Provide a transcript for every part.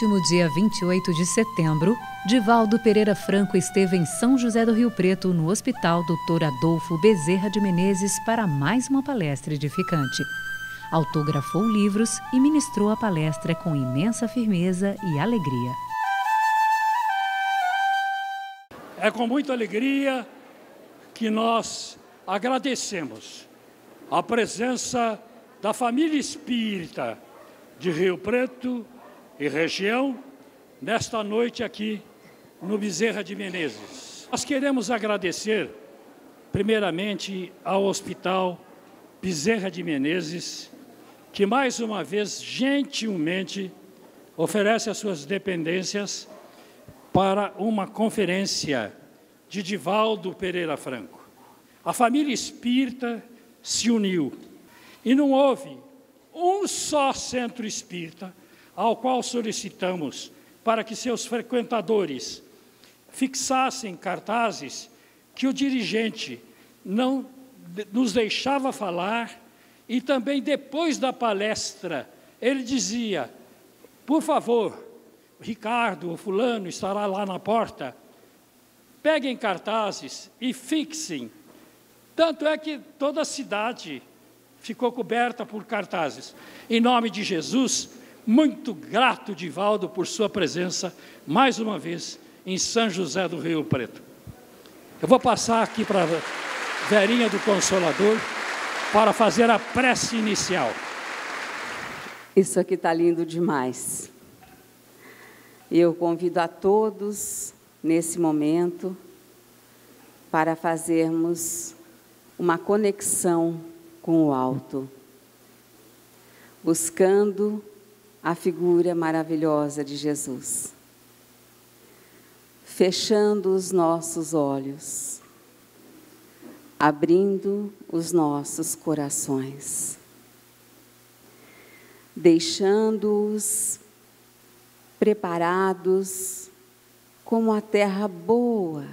Último dia 28 de setembro, Divaldo Pereira Franco esteve em São José do Rio Preto, no Hospital Dr. Adolfo Bezerra de Menezes, para mais uma palestra edificante. Autografou livros e ministrou a palestra com imensa firmeza e alegria. É com muita alegria que nós agradecemos a presença da família espírita de Rio Preto e região nesta noite aqui no Bezerra de Menezes. Nós queremos agradecer, primeiramente, ao Hospital Bezerra de Menezes, que mais uma vez, gentilmente, oferece as suas dependências para uma conferência de Divaldo Pereira Franco. A família espírita se uniu e não houve um só centro espírita ao qual solicitamos para que seus frequentadores fixassem cartazes que o dirigente não nos deixava falar e também depois da palestra ele dizia: por favor, Ricardo, o fulano estará lá na porta, peguem cartazes e fixem. Tanto é que toda a cidade ficou coberta por cartazes. Em nome de Jesus, muito grato, Divaldo, por sua presença, mais uma vez, em São José do Rio Preto. Eu vou passar aqui para a Verinha do Consolador para fazer a prece inicial. Isso aqui está lindo demais. Eu convido a todos, nesse momento, para fazermos uma conexão com o alto, buscando a figura maravilhosa de Jesus, fechando os nossos olhos, abrindo os nossos corações, deixando-os preparados como a terra boa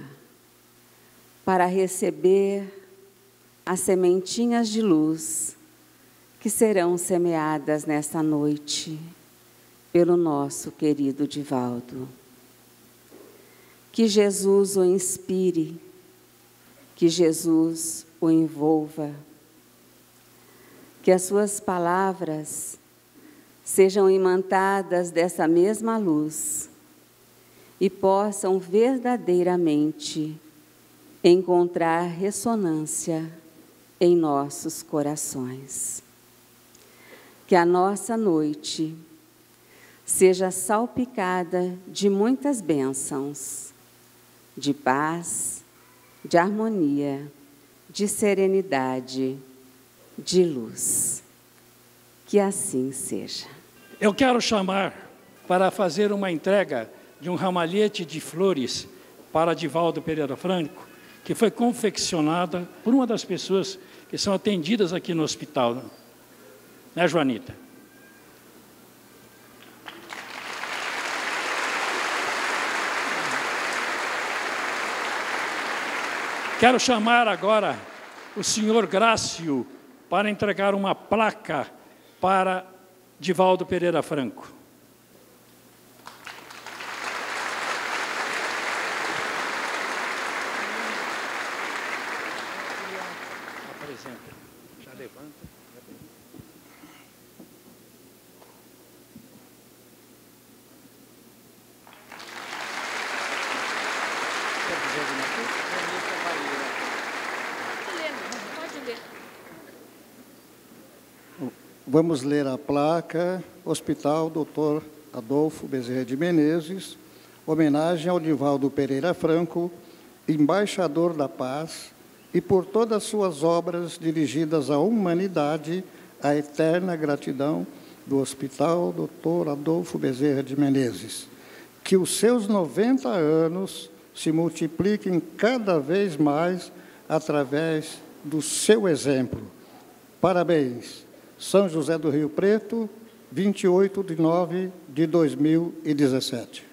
para receber as sementinhas de luz que serão semeadas nesta noite pelo nosso querido Divaldo. Que Jesus o inspire, que Jesus o envolva, que as suas palavras sejam imantadas dessa mesma luz e possam verdadeiramente encontrar ressonância em nossos corações. Que a nossa noite seja salpicada de muitas bênçãos, de paz, de harmonia, de serenidade, de luz. Que assim seja. Eu quero chamar para fazer uma entrega de um ramalhete de flores para Divaldo Pereira Franco, que foi confeccionada por uma das pessoas que são atendidas aqui no hospital. Né, Joanita? Quero chamar agora o senhor Grácio para entregar uma placa para Divaldo Pereira Franco. Vamos ler a placa Hospital Dr. Adolfo Bezerra de Menezes, homenagem ao Divaldo Pereira Franco, embaixador da paz, e por todas suas obras dirigidas à humanidade, a eterna gratidão do Hospital Dr. Adolfo Bezerra de Menezes. Que os seus 90 anos se multipliquem cada vez mais através do seu exemplo. Parabéns! São José do Rio Preto, 28 de nove de 2017.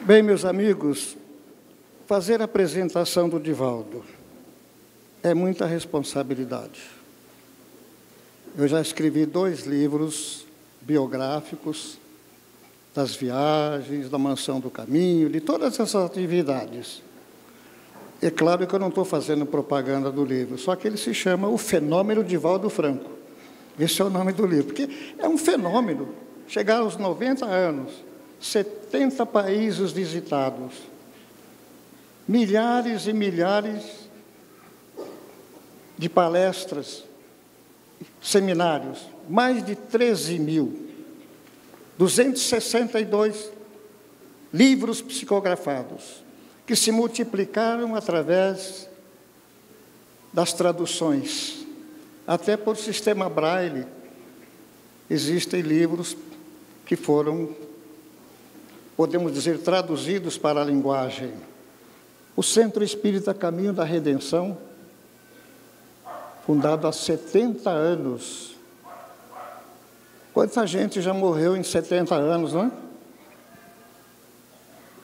Bem, meus amigos, fazer a apresentação do Divaldo. é muita responsabilidade. Eu já escrevi dois livros biográficos das viagens, da mansão do caminho, de todas essas atividades. É claro que eu não estou fazendo propaganda do livro, só que ele se chama O Fenômeno de Valdo Franco. Esse é o nome do livro, porque é um fenômeno. Chegar aos 90 anos, 70 países visitados, milhares e milhares de palestras, seminários, mais de 13 mil, 262 livros psicografados, que se multiplicaram através das traduções. Até por sistema braille, existem livros que foram, podemos dizer, traduzidos para a linguagem. O Centro Espírita Caminho da Redenção, fundado há 70 anos, Quanta gente já morreu em 70 anos, não é?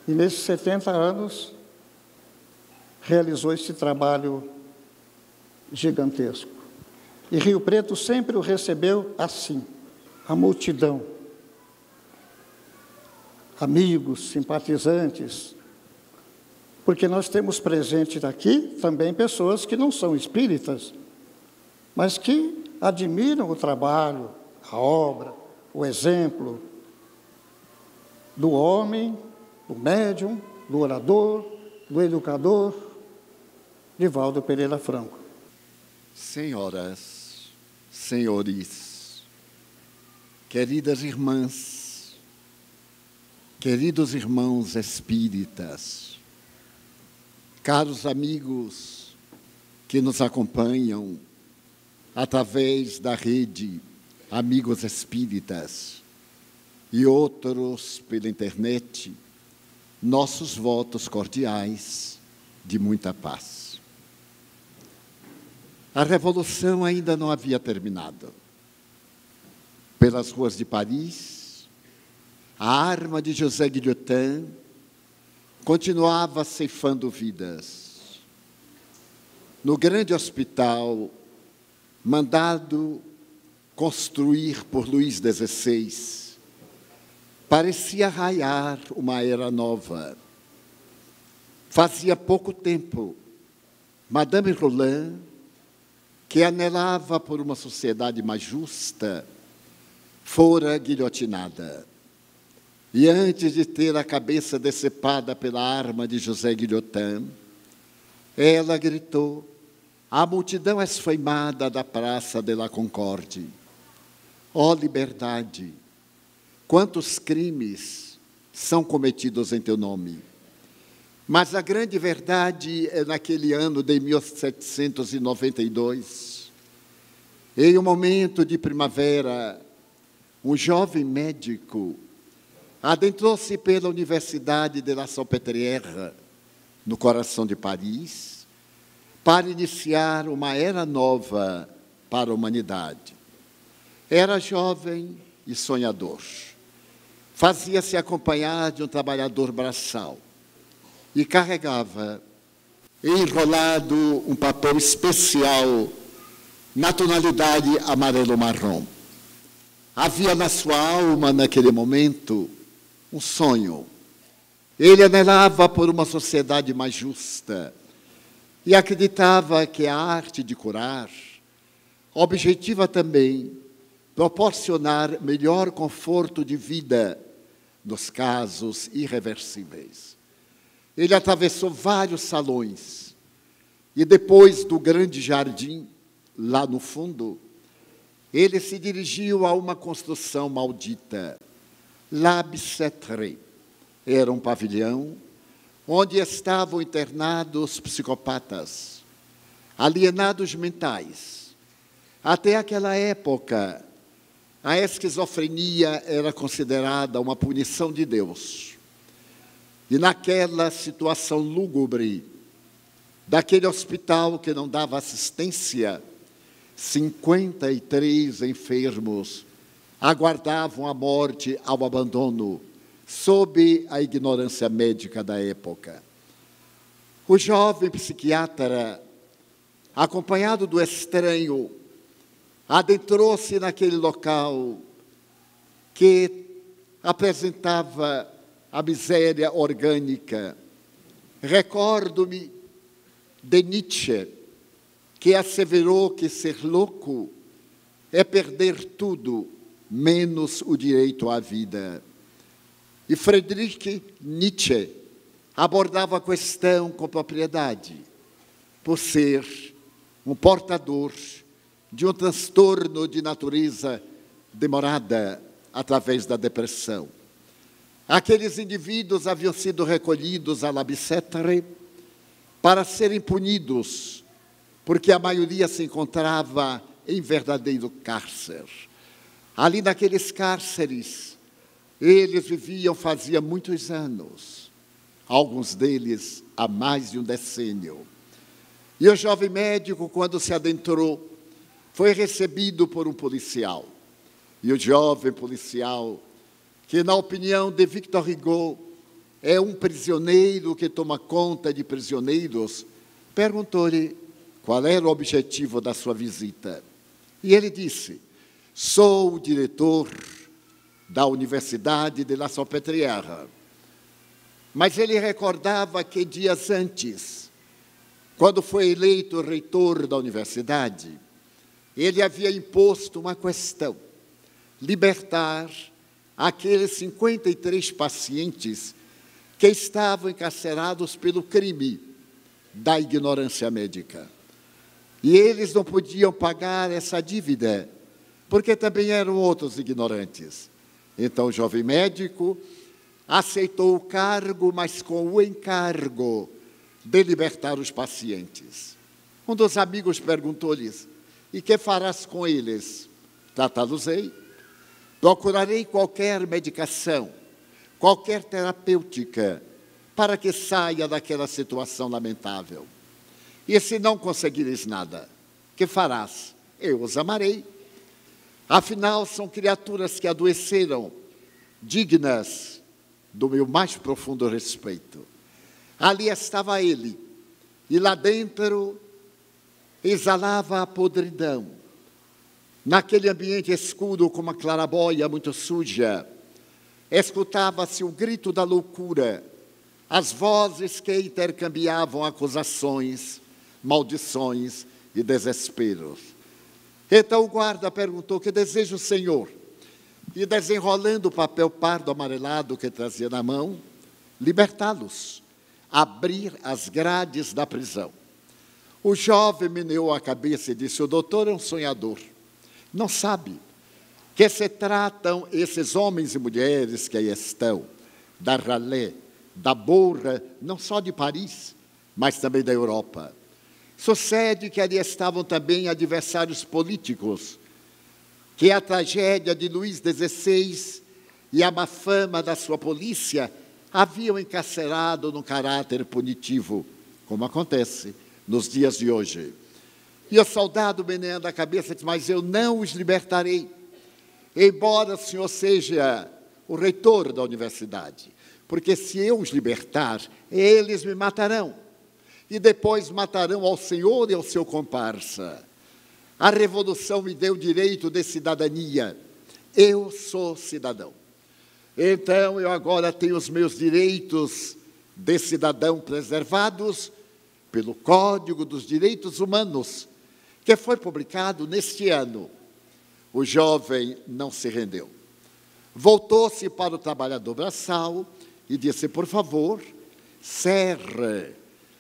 E nesses 70 anos realizou esse trabalho gigantesco. E Rio Preto sempre o recebeu assim, a multidão. Amigos, simpatizantes, porque nós temos presente aqui também pessoas que não são espíritas, mas que admiram o trabalho, a obra, o exemplo do homem, do médium, do orador, do educador, Divaldo Pereira Franco. Senhoras, senhores, queridas irmãs, queridos irmãos espíritas, caros amigos que nos acompanham através da rede amigos espíritas e outros pela internet, nossos votos cordiais de muita paz. A revolução ainda não havia terminado. Pelas ruas de Paris, a arma de José Guillotin continuava ceifando vidas. No grande hospital, mandado construir por Luís XVI, parecia raiar uma era nova. Fazia pouco tempo, Madame Roland, que anelava por uma sociedade mais justa, fora guilhotinada. E antes de ter a cabeça decepada pela arma de José Guilhotin, ela gritou: A multidão esfaimada da Praça de la Concorde Ó oh, liberdade, quantos crimes são cometidos em teu nome. Mas a grande verdade é naquele ano de 1792, em um momento de primavera, um jovem médico adentrou-se pela Universidade de la Salpêtrière, no coração de Paris, para iniciar uma era nova para a humanidade. Era jovem e sonhador. Fazia-se acompanhar de um trabalhador braçal e carregava enrolado um papel especial na tonalidade amarelo-marrom. Havia na sua alma, naquele momento, um sonho. Ele anelava por uma sociedade mais justa e acreditava que a arte de curar objetiva também proporcionar melhor conforto de vida nos casos irreversíveis. Ele atravessou vários salões e depois do grande jardim, lá no fundo, ele se dirigiu a uma construção maldita, La Bicêtre. Era um pavilhão onde estavam internados psicopatas, alienados mentais. Até aquela época, a esquizofrenia era considerada uma punição de Deus. E naquela situação lúgubre, daquele hospital que não dava assistência, 53 enfermos aguardavam a morte ao abandono, sob a ignorância médica da época. O jovem psiquiatra acompanhado do estranho, adentrou-se naquele local que apresentava a miséria orgânica. Recordo-me de Nietzsche, que asseverou que ser louco é perder tudo, menos o direito à vida. E Friedrich Nietzsche abordava a questão com propriedade, por ser um portador de um transtorno de natureza demorada através da depressão. Aqueles indivíduos haviam sido recolhidos à Labicetre para serem punidos, porque a maioria se encontrava em verdadeiro cárcere. Ali naqueles cárceres, eles viviam fazia muitos anos, alguns deles há mais de um decênio. E o jovem médico, quando se adentrou, foi recebido por um policial. E o jovem policial, que na opinião de Victor Hugo é um prisioneiro que toma conta de prisioneiros, perguntou-lhe qual era o objetivo da sua visita. E ele disse: Sou o diretor da Universidade de La Salpêtrière. Mas ele recordava que dias antes, quando foi eleito reitor da universidade, ele havia imposto uma questão: libertar aqueles 53 pacientes que estavam encarcerados pelo crime da ignorância médica. E eles não podiam pagar essa dívida, porque também eram outros ignorantes. Então o jovem médico aceitou o cargo, mas com o encargo de libertar os pacientes. Um dos amigos perguntou-lhes: E que farás com eles? Tratá-los-ei. Procurarei qualquer medicação, qualquer terapêutica, para que saia daquela situação lamentável. E se não conseguires nada, que farás? Eu os amarei. Afinal, são criaturas que adoeceram, dignas do meu mais profundo respeito. Ali estava ele, e lá dentro exalava a podridão. Naquele ambiente escuro, com uma clarabóia muito suja, escutava-se o grito da loucura, as vozes que intercambiavam acusações, maldições e desesperos. Então o guarda perguntou: Que deseja o senhor? E desenrolando o papel pardo amarelado que trazia na mão, libertá-los, abrir as grades da prisão. O jovem meneou a cabeça e disse: O doutor é um sonhador. Não sabe que se tratam esses homens e mulheres que aí estão, da ralé, da borra, não só de Paris, mas também da Europa. Sucede que ali estavam também adversários políticos, que a tragédia de Luís XVI e a má fama da sua polícia haviam encarcerado no caráter punitivo, como acontece nos dias de hoje. E o soldado meneando a cabeça disse: Mas eu não os libertarei, embora o senhor seja o reitor da universidade, porque se eu os libertar, eles me matarão e depois matarão ao Senhor e ao seu comparsa. A revolução me deu direito de cidadania. Eu sou cidadão. Então eu agora tenho os meus direitos de cidadão preservados pelo Código dos Direitos Humanos, que foi publicado neste ano. O jovem não se rendeu. Voltou-se para o trabalhador braçal e disse: Por favor, cerre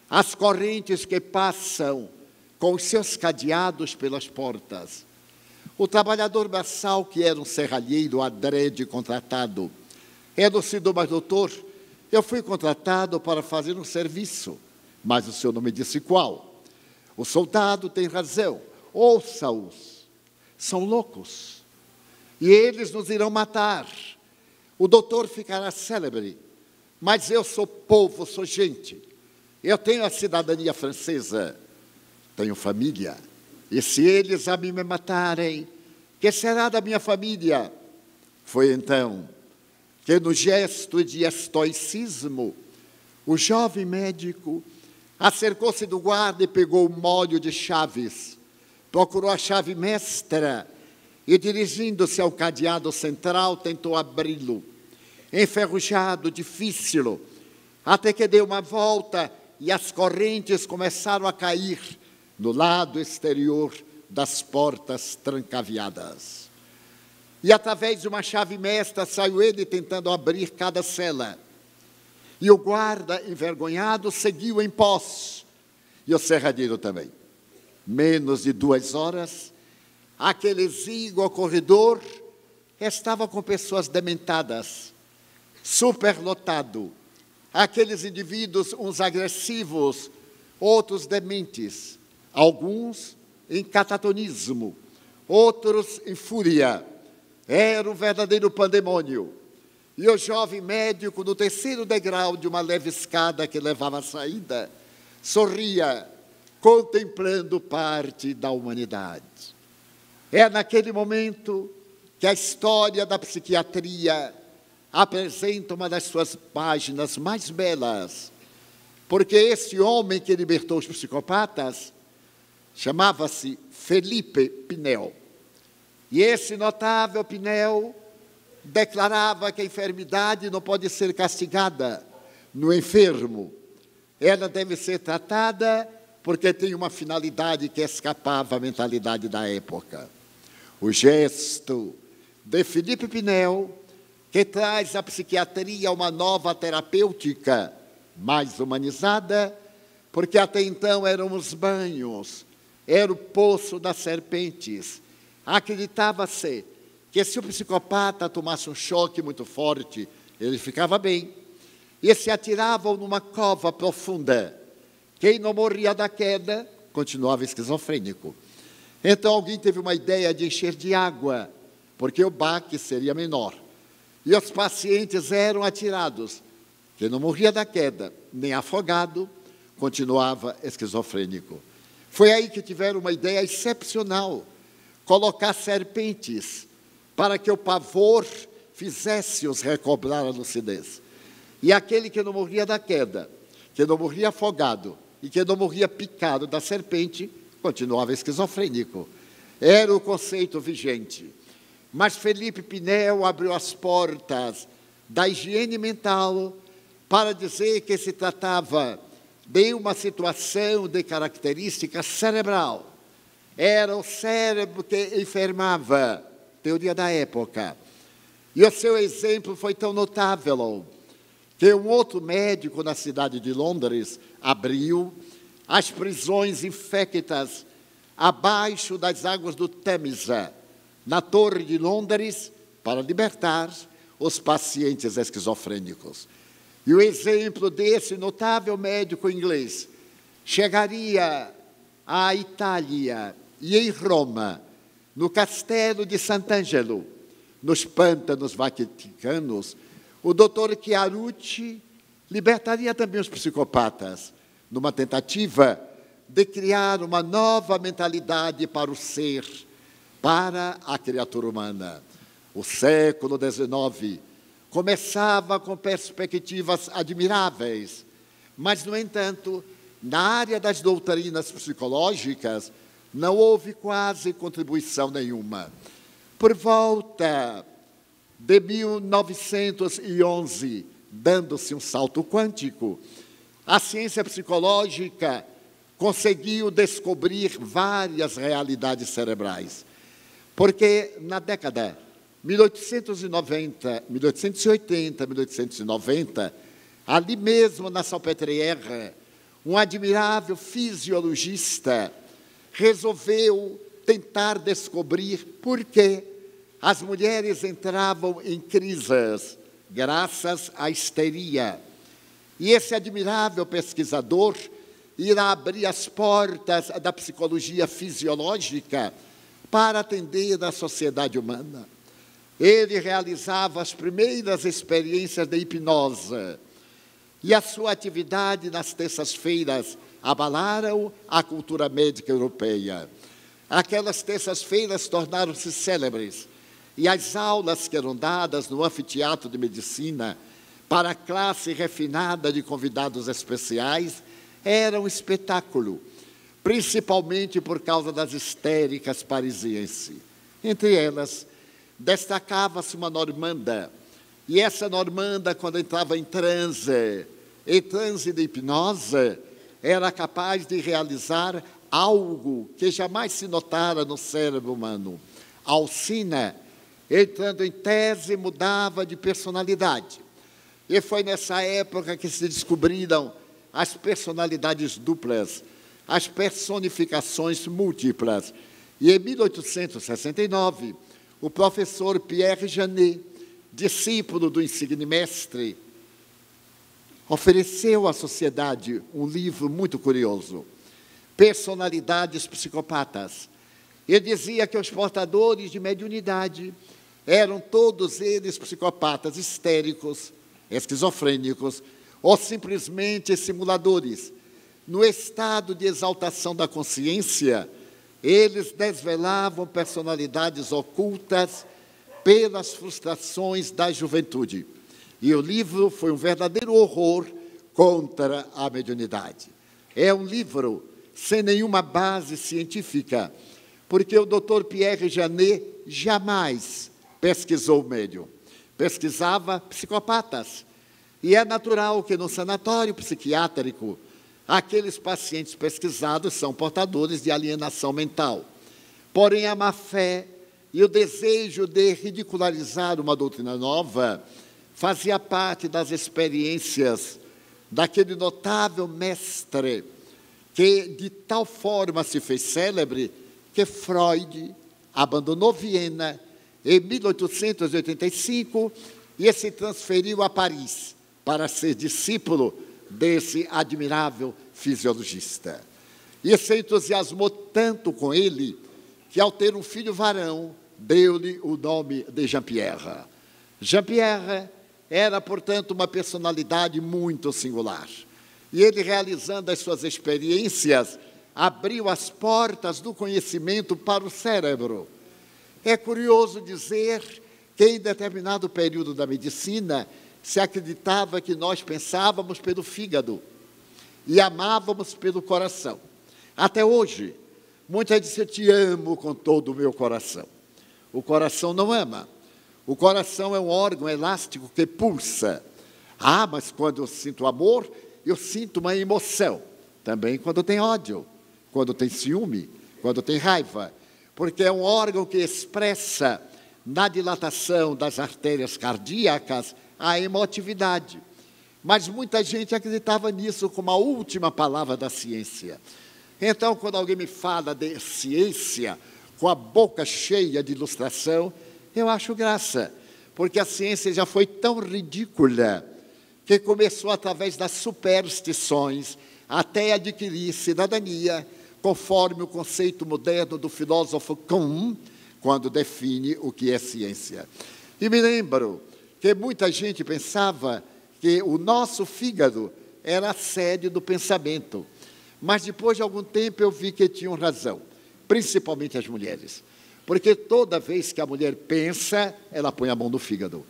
as correntes que passam com os seus cadeados pelas portas. O trabalhador braçal, que era um serralheiro adrede contratado, do Senhor, mas doutor, eu fui contratado para fazer um serviço, mas o senhor não me disse qual. O soldado tem razão, ouça-os, são loucos, e eles nos irão matar. O doutor ficará célebre, mas eu sou povo, sou gente. Eu tenho a cidadania francesa, tenho família, e se eles a mim me matarem, que será da minha família? Foi então que, no gesto de estoicismo, o jovem médico Acercou-se do guarda e pegou o molho de chaves. Procurou a chave mestra e, dirigindo-se ao cadeado central, tentou abri-lo. Enferrujado, difícil, até que deu uma volta e as correntes começaram a cair no lado exterior das portas trancaviadas. E através de uma chave mestra saiu ele tentando abrir cada cela. E o guarda, envergonhado, seguiu em pós. E o serradeiro também. Menos de duas horas, aquele exíguo corredor estava com pessoas dementadas, superlotado. Aqueles indivíduos, uns agressivos, outros dementes, alguns em catatonismo, outros em fúria. Era um verdadeiro pandemônio. E o jovem médico, no terceiro degrau de uma leve escada que levava à saída, sorria, contemplando parte da humanidade. É naquele momento que a história da psiquiatria apresenta uma das suas páginas mais belas, porque esse homem que libertou os psicopatas chamava-se Felipe Pinel. E esse notável Pinel declarava que a enfermidade não pode ser castigada no enfermo. Ela deve ser tratada porque tem uma finalidade que escapava à mentalidade da época. O gesto de Felipe Pinel, que traz à psiquiatria uma nova terapêutica mais humanizada, porque até então eram os banhos, era o poço das serpentes. Acreditava-se que se o psicopata tomasse um choque muito forte, ele ficava bem. E se atiravam numa cova profunda. Quem não morria da queda continuava esquizofrênico. Então alguém teve uma ideia de encher de água, porque o baque seria menor. E os pacientes eram atirados. Quem não morria da queda, nem afogado, continuava esquizofrênico. Foi aí que tiveram uma ideia excepcional: colocar serpentes para que o pavor fizesse-os recobrar a lucidez. E aquele que não morria da queda, que não morria afogado e que não morria picado da serpente, continuava esquizofrênico. Era o conceito vigente. Mas Felipe Pinel abriu as portas da higiene mental para dizer que se tratava de uma situação de característica cerebral. Era o cérebro que enfermava teoria da época. E o seu exemplo foi tão notável que um outro médico na cidade de Londres abriu as prisões infectas abaixo das águas do Temisa, na Torre de Londres, para libertar os pacientes esquizofrênicos. E o exemplo desse notável médico inglês chegaria à Itália e em Roma no castelo de Sant'Angelo, nos pântanos vaticanos, o doutor Chiarucci libertaria também os psicopatas, numa tentativa de criar uma nova mentalidade para o ser, para a criatura humana. O século XIX começava com perspectivas admiráveis, mas, no entanto, na área das doutrinas psicológicas, não houve quase contribuição nenhuma. Por volta de 1911, dando-se um salto quântico, a ciência psicológica conseguiu descobrir várias realidades cerebrais. Porque na década 1890, 1880, 1890, ali mesmo na Salpêtrière, um admirável fisiologista resolveu tentar descobrir por que as mulheres entravam em crises graças à histeria. E esse admirável pesquisador irá abrir as portas da psicologia fisiológica para atender a sociedade humana. Ele realizava as primeiras experiências de hipnose. E a sua atividade nas terças-feiras abalaram a cultura médica europeia. Aquelas terças-feiras tornaram-se célebres, e as aulas que eram dadas no anfiteatro de medicina para a classe refinada de convidados especiais era um espetáculo, principalmente por causa das histéricas parisienses. Entre elas, destacava-se uma normanda, e essa normanda, quando entrava em transe, em transe de hipnose, era capaz de realizar algo que jamais se notara no cérebro humano. Alcina, entrando em tese, mudava de personalidade. E foi nessa época que se descobriram as personalidades duplas, as personificações múltiplas. E em 1869, o professor Pierre Janet, discípulo do insigne mestre, ofereceu à sociedade um livro muito curioso, Personalidades Psicopatas. Ele dizia que os portadores de mediunidade eram todos eles psicopatas histéricos, esquizofrênicos ou simplesmente simuladores. No estado de exaltação da consciência, eles desvelavam personalidades ocultas pelas frustrações da juventude. E o livro foi um verdadeiro horror contra a mediunidade. É um livro sem nenhuma base científica, porque o Dr. Pierre Janet jamais pesquisou o médium. Pesquisava psicopatas. E é natural que no sanatório psiquiátrico, aqueles pacientes pesquisados são portadores de alienação mental. Porém, a má fé e o desejo de ridicularizar uma doutrina nova fazia parte das experiências daquele notável mestre que de tal forma se fez célebre que Freud abandonou Viena em 1885 e se transferiu a Paris para ser discípulo desse admirável fisiologista. E se entusiasmou tanto com ele que, ao ter um filho varão, deu-lhe o nome de Jean-Pierre. Jean-Pierre era, portanto, uma personalidade muito singular. E ele, realizando as suas experiências, abriu as portas do conhecimento para o cérebro. É curioso dizer que, em determinado período da medicina, se acreditava que nós pensávamos pelo fígado e amávamos pelo coração. Até hoje, muitas dizem: Eu te amo com todo o meu coração. O coração não ama. O coração é um órgão elástico que pulsa. Ah, mas quando eu sinto amor, eu sinto uma emoção. Também quando tem ódio, quando tem ciúme, quando tem raiva. Porque é um órgão que expressa na dilatação das artérias cardíacas a emotividade. Mas muita gente acreditava nisso como a última palavra da ciência. Então, quando alguém me fala de ciência, com a boca cheia de ilustração, eu acho graça, porque a ciência já foi tão ridícula que começou através das superstições até adquirir cidadania, conforme o conceito moderno do filósofo Kuhn, quando define o que é ciência. E me lembro que muita gente pensava que o nosso fígado era a sede do pensamento. Mas depois de algum tempo eu vi que tinham razão principalmente as mulheres. Porque toda vez que a mulher pensa, ela põe a mão no fígado.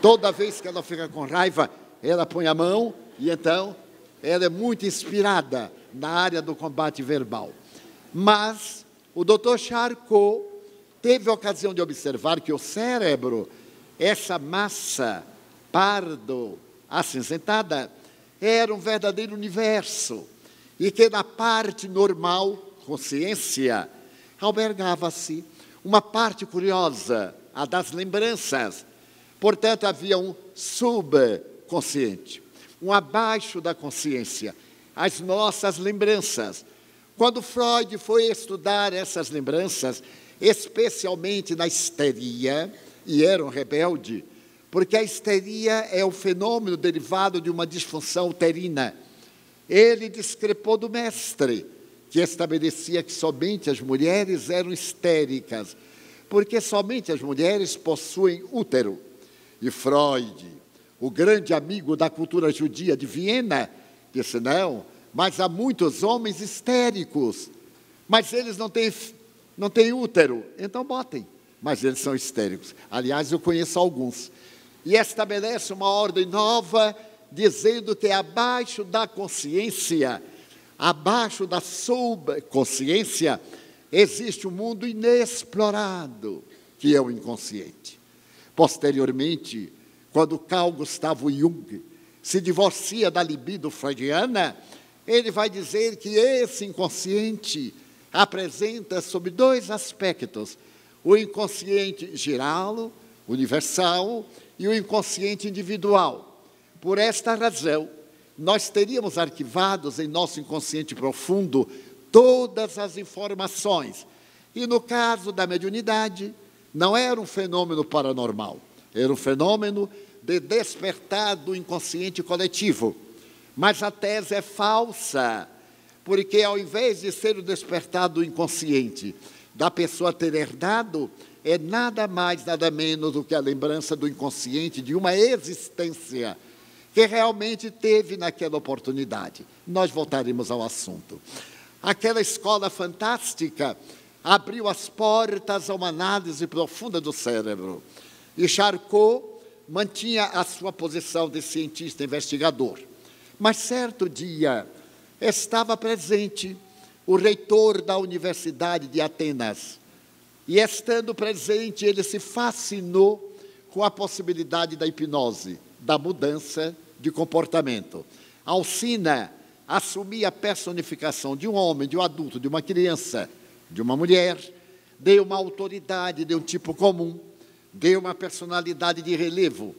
Toda vez que ela fica com raiva, ela põe a mão e então ela é muito inspirada na área do combate verbal. Mas o Dr. Charcot teve a ocasião de observar que o cérebro, essa massa pardo acinzentada, era um verdadeiro universo e que na parte normal consciência, albergava-se uma parte curiosa, a das lembranças. Portanto, havia um subconsciente, um abaixo da consciência, as nossas lembranças. Quando Freud foi estudar essas lembranças, especialmente na histeria, e era um rebelde, porque a histeria é o fenômeno derivado de uma disfunção uterina. Ele discrepou do mestre que estabelecia que somente as mulheres eram histéricas, porque somente as mulheres possuem útero. E Freud, o grande amigo da cultura judia de Viena, disse: não, mas há muitos homens histéricos, mas eles não têm, não têm útero, então botem, mas eles são histéricos. Aliás, eu conheço alguns. E estabelece uma ordem nova, dizendo que abaixo da consciência abaixo da subconsciência, existe um mundo inexplorado, que é o inconsciente. Posteriormente, quando Carl Gustavo Jung se divorcia da libido freudiana, ele vai dizer que esse inconsciente apresenta sob dois aspectos: o inconsciente geral, universal, e o inconsciente individual. Por esta razão, nós teríamos arquivados em nosso inconsciente profundo todas as informações. E no caso da mediunidade, não era um fenômeno paranormal, era um fenômeno de despertar do inconsciente coletivo. Mas a tese é falsa, porque ao invés de ser o despertar do inconsciente, da pessoa ter herdado, é nada mais, nada menos do que a lembrança do inconsciente de uma existência que realmente teve naquela oportunidade. Nós voltaremos ao assunto. Aquela escola fantástica abriu as portas a uma análise profunda do cérebro. E Charcot mantinha a sua posição de cientista investigador. Mas certo dia estava presente o reitor da Universidade de Atenas. E estando presente, ele se fascinou com a possibilidade da hipnose, da mudança de comportamento. Alcina assumia a personificação de um homem, de um adulto, de uma criança, de uma mulher, deu uma autoridade de um tipo comum, deu uma personalidade de relevo.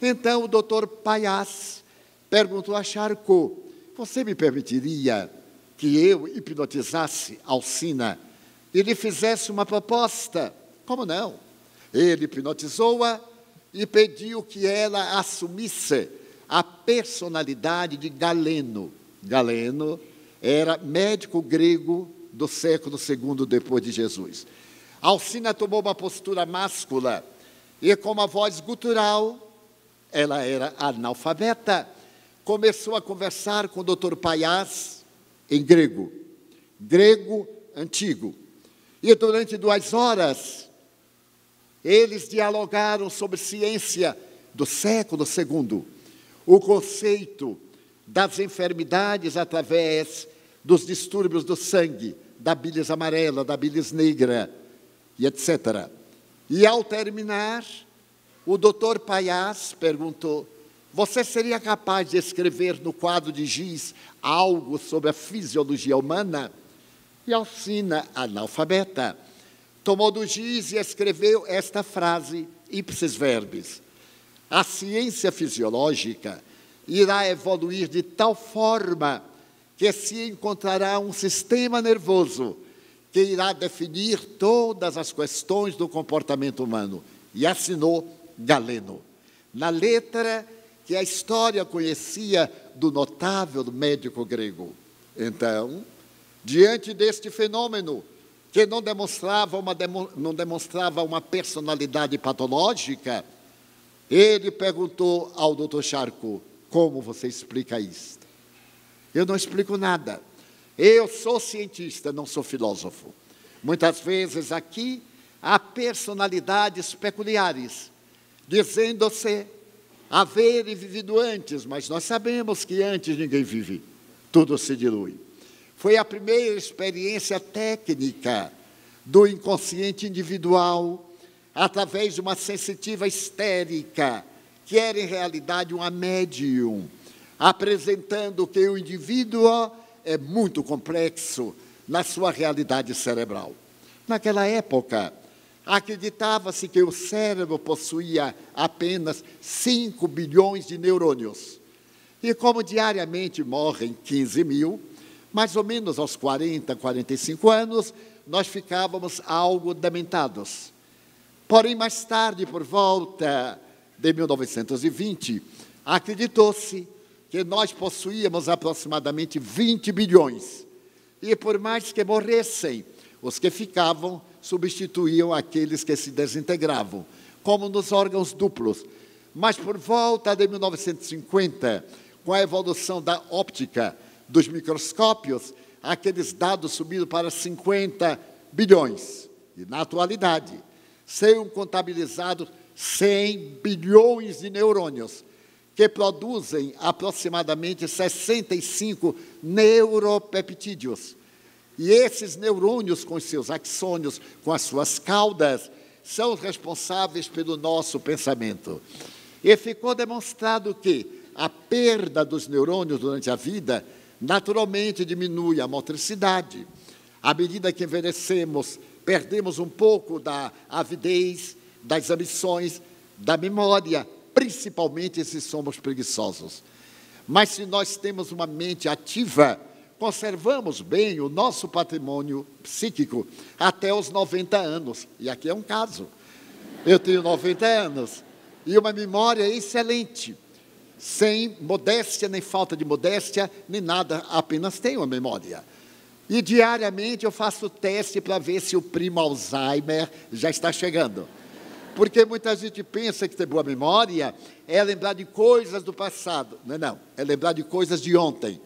Então o doutor Paiás perguntou a Charcot: Você me permitiria que eu hipnotizasse Alcina e lhe fizesse uma proposta? Como não? Ele hipnotizou-a e pediu que ela assumisse a personalidade de Galeno. Galeno era médico grego do século II depois de Jesus. Alcina tomou uma postura máscula e com uma voz gutural, ela era analfabeta, começou a conversar com o doutor Paiás em grego, grego antigo. E durante duas horas, eles dialogaram sobre ciência do século II, o conceito das enfermidades através dos distúrbios do sangue, da bilis amarela, da bilis negra, e etc. E ao terminar, o doutor Paiás perguntou: Você seria capaz de escrever no quadro de giz algo sobre a fisiologia humana? E Alcina, analfabeta, tomou do giz e escreveu esta frase, ipsis verbis: A ciência fisiológica irá evoluir de tal forma que se encontrará um sistema nervoso que irá definir todas as questões do comportamento humano. E assinou Galeno. Na letra que a história conhecia do notável médico grego. Então, diante deste fenômeno, que não demonstrava uma, não demonstrava uma personalidade patológica, ele perguntou ao doutor Charcot: como você explica isto? Eu não explico nada. Eu sou cientista, não sou filósofo. Muitas vezes aqui há personalidades peculiares, dizendo-se haverem vivido antes, mas nós sabemos que antes ninguém vive, tudo se dilui. Foi a primeira experiência técnica do inconsciente individual, através de uma sensitiva histérica, que era em realidade uma médium, apresentando que o indivíduo é muito complexo na sua realidade cerebral. Naquela época, acreditava-se que o cérebro possuía apenas 5 bilhões de neurônios. E como diariamente morrem 15 mil, mais ou menos aos 40, 45 anos, nós ficávamos algo dementados. Porém, mais tarde, por volta de 1920, acreditou-se que nós possuíamos aproximadamente 20 bilhões. E por mais que morressem, os que ficavam substituíam aqueles que se desintegravam, como nos órgãos duplos. Mas por volta de 1950, com a evolução da óptica, dos microscópios, aqueles dados subiram para 50 bilhões. E na atualidade, são contabilizados 100 bilhões de neurônios, que produzem aproximadamente 65 neuropeptídeos. E esses neurônios, com seus axônios, com as suas caudas, são responsáveis pelo nosso pensamento. E ficou demonstrado que a perda dos neurônios durante a vida naturalmente diminui a motricidade. À medida que envelhecemos, perdemos um pouco da avidez, das ambições, da memória, principalmente se somos preguiçosos. Mas se nós temos uma mente ativa, conservamos bem o nosso patrimônio psíquico até os 90 anos. E aqui é um caso. Eu tenho 90 anos e uma memória excelente, sem modéstia, nem falta de modéstia, nem nada, apenas tenho uma memória. E diariamente eu faço teste para ver se o primo Alzheimer já está chegando. Porque muita gente pensa que ter boa memória é lembrar de coisas do passado. Não é, não. É lembrar de coisas de ontem.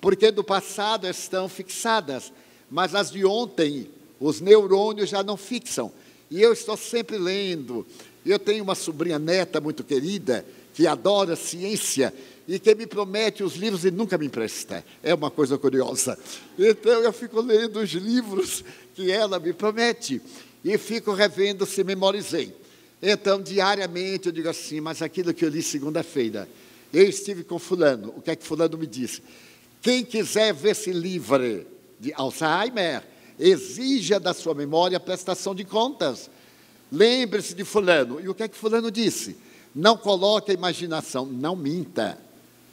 Porque do passado estão fixadas, mas as de ontem, os neurônios já não fixam. E eu estou sempre lendo. Eu tenho uma sobrinha neta muito querida, que adora ciência e que me promete os livros e nunca me empresta. É uma coisa curiosa. Então eu fico lendo os livros que ela me promete e fico revendo se memorizei. Então, diariamente, eu digo assim, mas aquilo que eu li segunda-feira, eu estive com fulano, o que é que fulano me disse? Quem quiser ver-se livre de Alzheimer, exija da sua memória a prestação de contas. Lembre-se de fulano. E o que é que fulano disse? Não coloque a imaginação, não minta.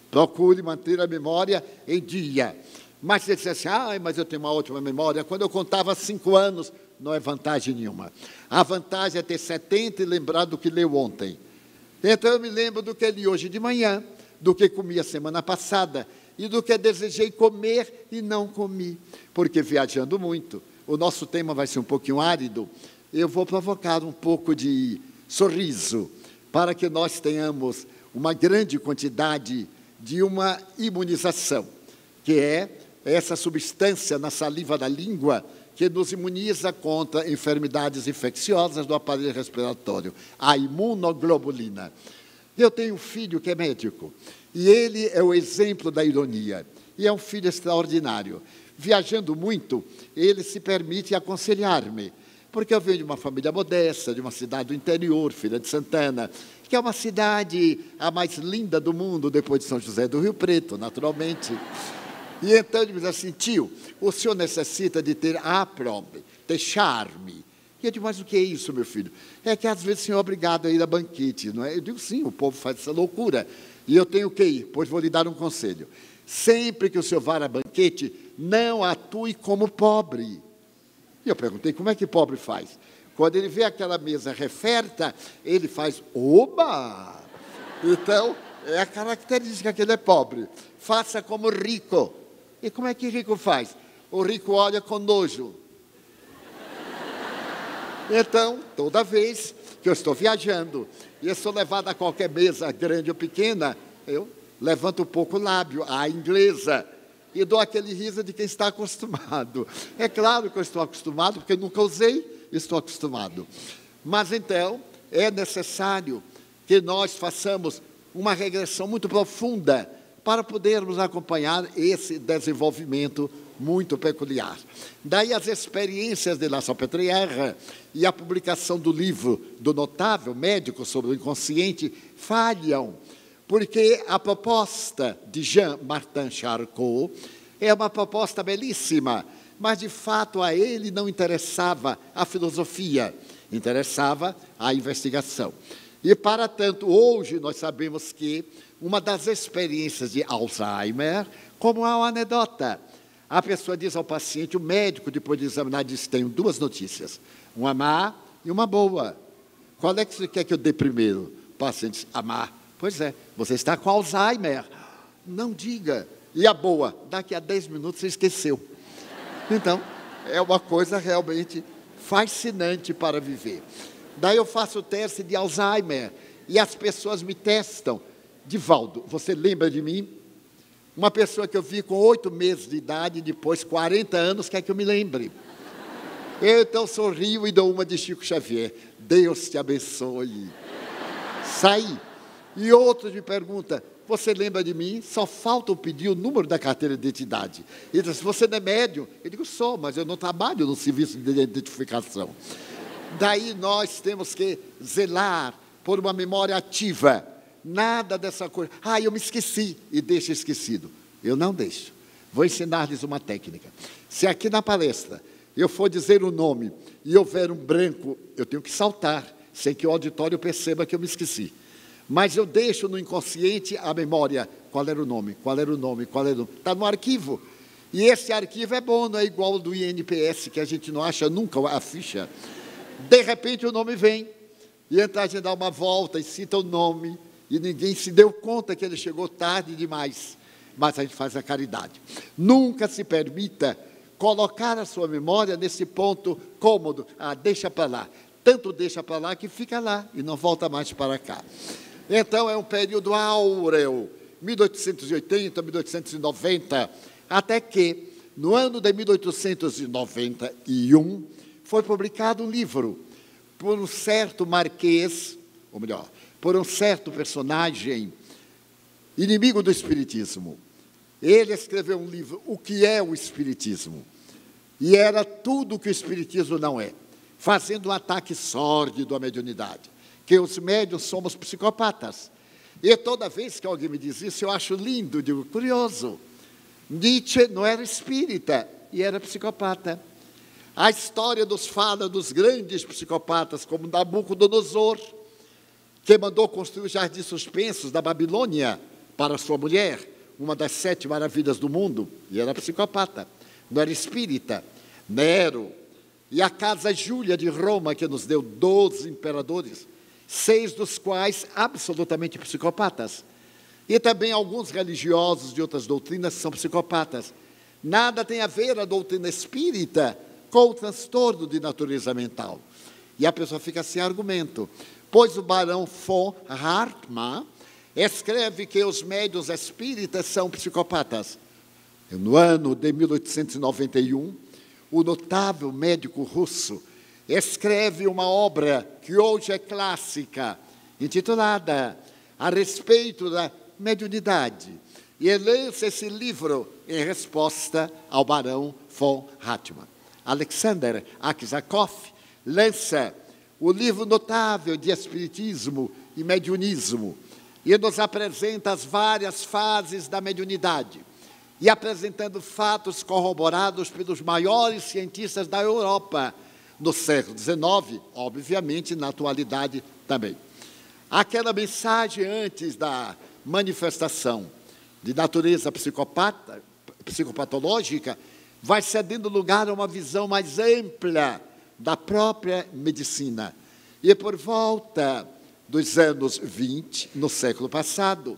Procure manter a memória em dia. Mas você disse assim, ah, mas eu tenho uma ótima memória. Quando eu contava cinco anos, não é vantagem nenhuma. A vantagem é ter 70 e lembrar do que leu ontem. Então eu me lembro do que li hoje de manhã, do que comi a semana passada e do que desejei comer e não comi, porque viajando muito, o nosso tema vai ser um pouquinho árido. Eu vou provocar um pouco de sorriso para que nós tenhamos uma grande quantidade de uma imunização, que é essa substância na saliva da língua que nos imuniza contra enfermidades infecciosas do aparelho respiratório, a imunoglobulina. Eu tenho um filho que é médico, e ele é o exemplo da ironia, e é um filho extraordinário. Viajando muito, ele se permite aconselhar-me, porque eu venho de uma família modesta, de uma cidade do interior, Filha de Santana, que é uma cidade a mais linda do mundo, depois de São José do Rio Preto, naturalmente. E então ele me diz assim, tio, o senhor necessita de ter aprobe, ter charme. E eu digo, mas o que é isso, meu filho? É que às vezes o senhor é obrigado a ir a banquete, não é? Eu digo, sim, o povo faz essa loucura. E eu tenho que ir, pois vou lhe dar um conselho. Sempre que o senhor vá a banquete, não atue como pobre. E eu perguntei, como é que pobre faz? Quando ele vê aquela mesa referta, ele faz, oba! Então, é a característica que ele é pobre. Faça como rico. E como é que rico faz? O rico olha com nojo. Então, toda vez que eu estou viajando e eu sou levado a qualquer mesa, grande ou pequena, eu levanto um pouco o lábio, a inglesa, e dou aquele riso de quem está acostumado. É claro que eu estou acostumado, porque nunca usei, estou acostumado. Mas então, é necessário que nós façamos uma regressão muito profunda para podermos acompanhar esse desenvolvimento muito peculiar. Daí as experiências de La Salpêtrière e a publicação do livro do notável médico sobre o inconsciente falham, porque a proposta de Jean-Martin Charcot é uma proposta belíssima, mas de fato a ele não interessava a filosofia, interessava a investigação. E para tanto, hoje nós sabemos que uma das experiências de Alzheimer, como uma anedota. A pessoa diz ao paciente, o médico, depois de examinar, diz: Tenho duas notícias, uma má e uma boa. Qual é que você quer que eu dê primeiro? O paciente diz: A má. Pois é, você está com Alzheimer. Não diga. E a boa? Daqui a 10 minutos você esqueceu. Então, é uma coisa realmente fascinante para viver. Daí eu faço o teste de Alzheimer e as pessoas me testam. Divaldo, você lembra de mim? Uma pessoa que eu vi com oito meses de idade, depois 40 anos, quer que eu me lembre. Eu então sorrio e dou uma de Chico Xavier. Deus te abençoe. Saí. E outro me pergunta: Você lembra de mim? Só falta eu pedir o número da carteira de identidade. Ele diz: Você não é médium? Eu digo: Sou, mas eu não trabalho no serviço de identificação. Daí nós temos que zelar por uma memória ativa. Nada dessa coisa. Ah, eu me esqueci e deixa esquecido. Eu não deixo. Vou ensinar-lhes uma técnica. Se aqui na palestra eu for dizer o nome e houver um branco, eu tenho que saltar, sem que o auditório perceba que eu me esqueci. Mas eu deixo no inconsciente a memória. Qual era o nome? Qual era o nome? Qual era o nome? Está no arquivo. E esse arquivo é bom, não é igual ao do INPS, que a gente não acha nunca a ficha. De repente o nome vem, e então a gente dá uma volta e cita o nome, e ninguém se deu conta que ele chegou tarde demais. Mas a gente faz a caridade. Nunca se permita colocar a sua memória nesse ponto cômodo. Ah, deixa para lá. Tanto deixa para lá que fica lá e não volta mais para cá. Então é um período áureo, 1880, 1890, até que, no ano de 1891, foi publicado um livro por um certo marquês, ou melhor, por um certo personagem inimigo do Espiritismo. Ele escreveu um livro, O que é o Espiritismo? E era tudo o que o Espiritismo não é, fazendo um ataque sórdido à mediunidade, que os médios somos psicopatas. E toda vez que alguém me diz isso, eu acho lindo, digo, curioso. Nietzsche não era espírita e era psicopata. A história nos fala dos grandes psicopatas, como Nabucodonosor, que mandou construir os jardins suspensos da Babilônia para sua mulher, uma das sete maravilhas do mundo, e era psicopata, não era espírita. Nero, e a casa Júlia de Roma, que nos deu doze imperadores, seis dos quais absolutamente psicopatas. E também alguns religiosos de outras doutrinas são psicopatas. Nada tem a ver a doutrina espírita com o transtorno de natureza mental. E a pessoa fica sem argumento. Pois o barão von Hartmann escreve que os médios espíritas são psicopatas. No ano de 1891, o notável médico russo escreve uma obra que hoje é clássica, intitulada A respeito da mediunidade. E ele lança esse livro em resposta ao barão von Hartmann. Alexander Aksakov lança o livro notável de Espiritismo e Mediunismo e nos apresenta as várias fases da mediunidade e apresentando fatos corroborados pelos maiores cientistas da Europa no século XIX, obviamente na atualidade também. Aquela mensagem antes da manifestação de natureza psicopata, psicopatológica vai cedendo lugar a uma visão mais ampla da própria medicina. E por volta dos anos 20, no século passado,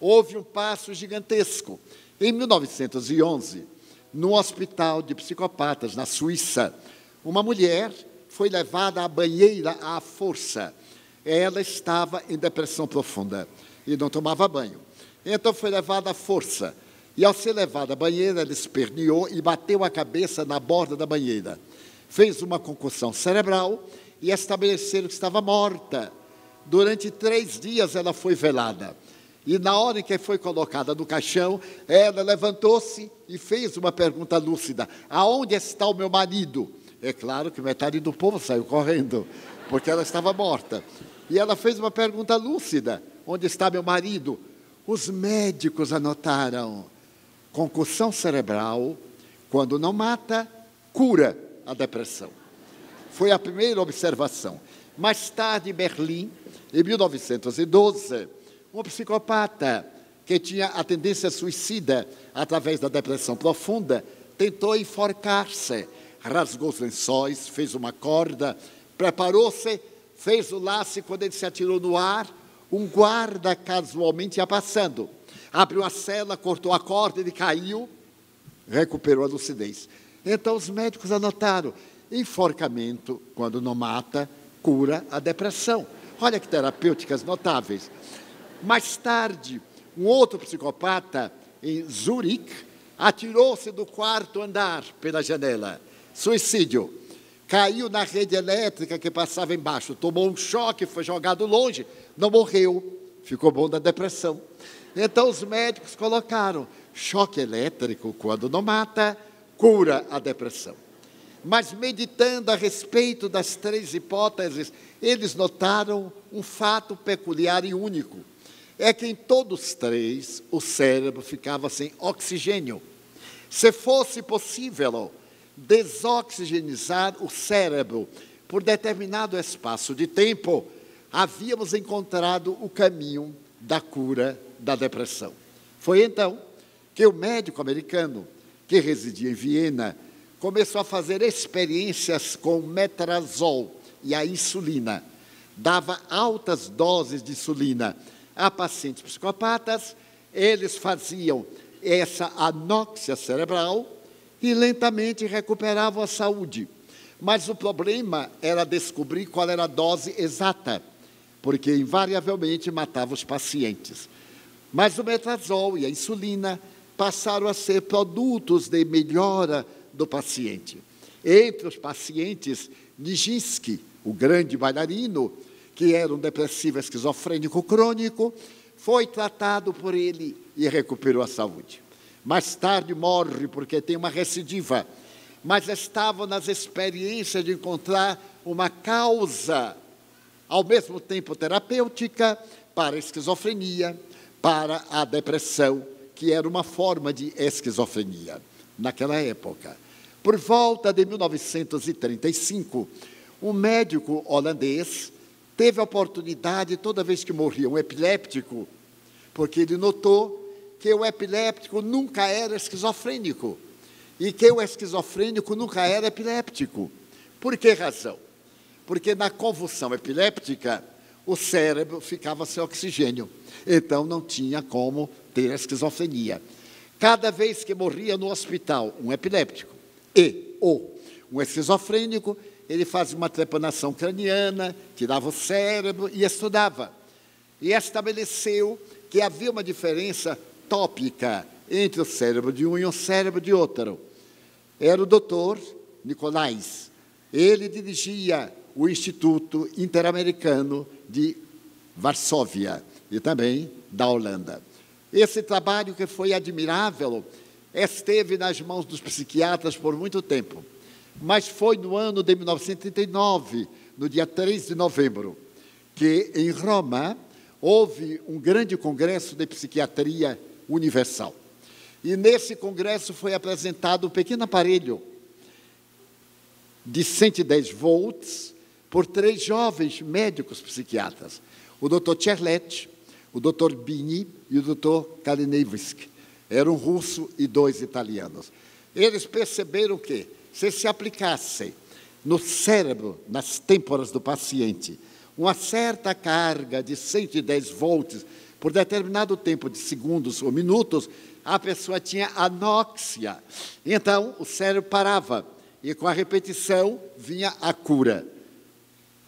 houve um passo gigantesco. Em 1911, no hospital de psicopatas na Suíça, uma mulher foi levada à banheira à força. Ela estava em depressão profunda e não tomava banho. Então foi levada à força e ao ser levado à banheira, ele esperneou e bateu a cabeça na borda da banheira. Fez uma concussão cerebral e estabeleceram que estava morta. Durante três dias ela foi velada. E na hora em que foi colocada no caixão, ela levantou-se e fez uma pergunta lúcida: Aonde está o meu marido? É claro que metade do povo saiu correndo, porque ela estava morta. E ela fez uma pergunta lúcida: Onde está meu marido? Os médicos anotaram concussão cerebral, quando não mata, cura a depressão. Foi a primeira observação. Mais tarde, em Berlim, em 1912, um psicopata que tinha a tendência suicida através da depressão profunda tentou enforcar-se, rasgou os lençóis, fez uma corda, preparou-se, fez o laço e quando ele se atirou no ar, um guarda casualmente ia passando abriu a cela, cortou a corda, ele caiu, recuperou a lucidez. Então os médicos anotaram: enforcamento, quando não mata, cura a depressão. Olha que terapêuticas notáveis. Mais tarde, um outro psicopata em Zurique atirou-se do quarto andar pela janela. Suicídio. Caiu na rede elétrica que passava embaixo, tomou um choque, foi jogado longe, não morreu, ficou bom da depressão. Então os médicos colocaram choque elétrico quando não mata, cura a depressão. Mas meditando a respeito das três hipóteses, eles notaram um fato peculiar e único. É que em todos três o cérebro ficava sem oxigênio. Se fosse possível desoxigenizar o cérebro por determinado espaço de tempo, havíamos encontrado o caminho da cura da depressão. Foi então que o médico americano, que residia em Viena, começou a fazer experiências com metrazol e a insulina. Dava altas doses de insulina a pacientes psicopatas, eles faziam essa anóxia cerebral e lentamente recuperavam a saúde. Mas o problema era descobrir qual era a dose exata, porque invariavelmente matava os pacientes. Mas o metrazol e a insulina passaram a ser produtos de melhora do paciente. Entre os pacientes, Nijinsky, o grande bailarino, que era um depressivo esquizofrênico crônico, foi tratado por ele e recuperou a saúde. Mais tarde morre porque tem uma recidiva, mas estava nas experiências de encontrar uma causa, ao mesmo tempo terapêutica, para a esquizofrenia, para a depressão, que era uma forma de esquizofrenia naquela época. Por volta de 1935, um médico holandês teve a oportunidade, toda vez que morria um epiléptico, porque ele notou que o epiléptico nunca era esquizofrênico e que o esquizofrênico nunca era epiléptico. Por que razão? Porque na convulsão epiléptica, o cérebro ficava sem oxigênio, então não tinha como ter esquizofrenia. Cada vez que morria no hospital um epiléptico e ou um esquizofrênico, ele fazia uma trepanação craniana, tirava o cérebro e estudava. E estabeleceu que havia uma diferença tópica entre o cérebro de um e o cérebro de outro. Era o doutor Nicolais. Ele dirigia o Instituto Interamericano de Varsóvia e também da Holanda. Esse trabalho que foi admirável esteve nas mãos dos psiquiatras por muito tempo, mas foi no ano de 1939, no dia 3 de novembro, que em Roma houve um grande congresso de psiquiatria universal. E nesse congresso foi apresentado um pequeno aparelho de 110 volts por três jovens médicos psiquiatras, o Dr. Cherlet, o Dr. Bini e o Dr. Kalinevski. Era um russo e dois italianos. Eles perceberam que, se se aplicassem no cérebro, nas têmporas do paciente, uma certa carga de 110 volts por determinado tempo de segundos ou minutos, a pessoa tinha anóxia. Então, o cérebro parava e com a repetição vinha a cura.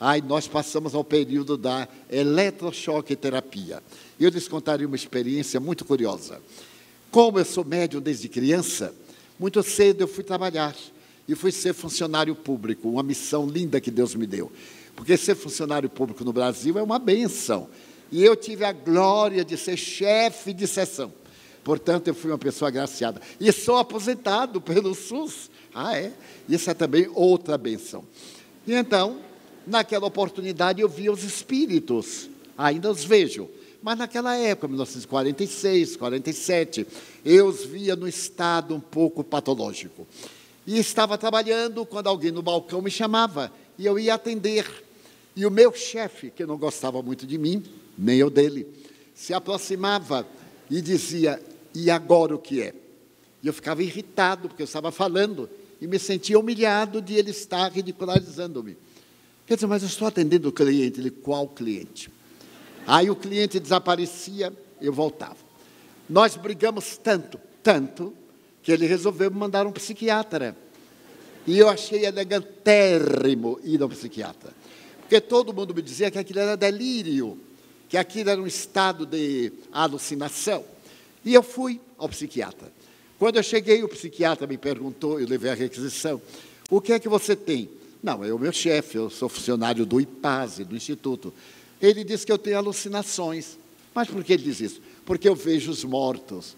Aí nós passamos ao período da eletrochoque terapia. Eu lhes contaria uma experiência muito curiosa. Como eu sou médium desde criança, muito cedo eu fui trabalhar e fui ser funcionário público, uma missão linda que Deus me deu. Porque ser funcionário público no Brasil é uma benção. E eu tive a glória de ser chefe de sessão. Portanto, eu fui uma pessoa agraciada. E sou aposentado pelo SUS. Ah, é? Isso é também outra benção. E então, naquela oportunidade, eu via os espíritos. Ainda os vejo. Mas naquela época, 1946, 47, eu os via no estado um pouco patológico. E estava trabalhando quando alguém no balcão me chamava e eu ia atender. E o meu chefe, que não gostava muito de mim, nem eu dele, se aproximava e dizia: E agora o que é? E eu ficava irritado, porque eu estava falando, e me sentia humilhado de ele estar ridicularizando-me. Quer dizer, mas eu estou atendendo o cliente. Ele, qual cliente? Aí o cliente desaparecia, eu voltava. Nós brigamos tanto, tanto, que ele resolveu me mandar um psiquiatra. E eu achei elegantérrimo ir ao psiquiatra. Porque todo mundo me dizia que aquilo era delírio, que aquilo era um estado de alucinação. E eu fui ao psiquiatra. Quando eu cheguei, o psiquiatra me perguntou, eu levei a requisição, o que é que você tem? Não, é o meu chefe, eu sou funcionário do IPASE, do Instituto. Ele disse que eu tenho alucinações. Mas por que ele diz isso? Porque eu vejo os mortos.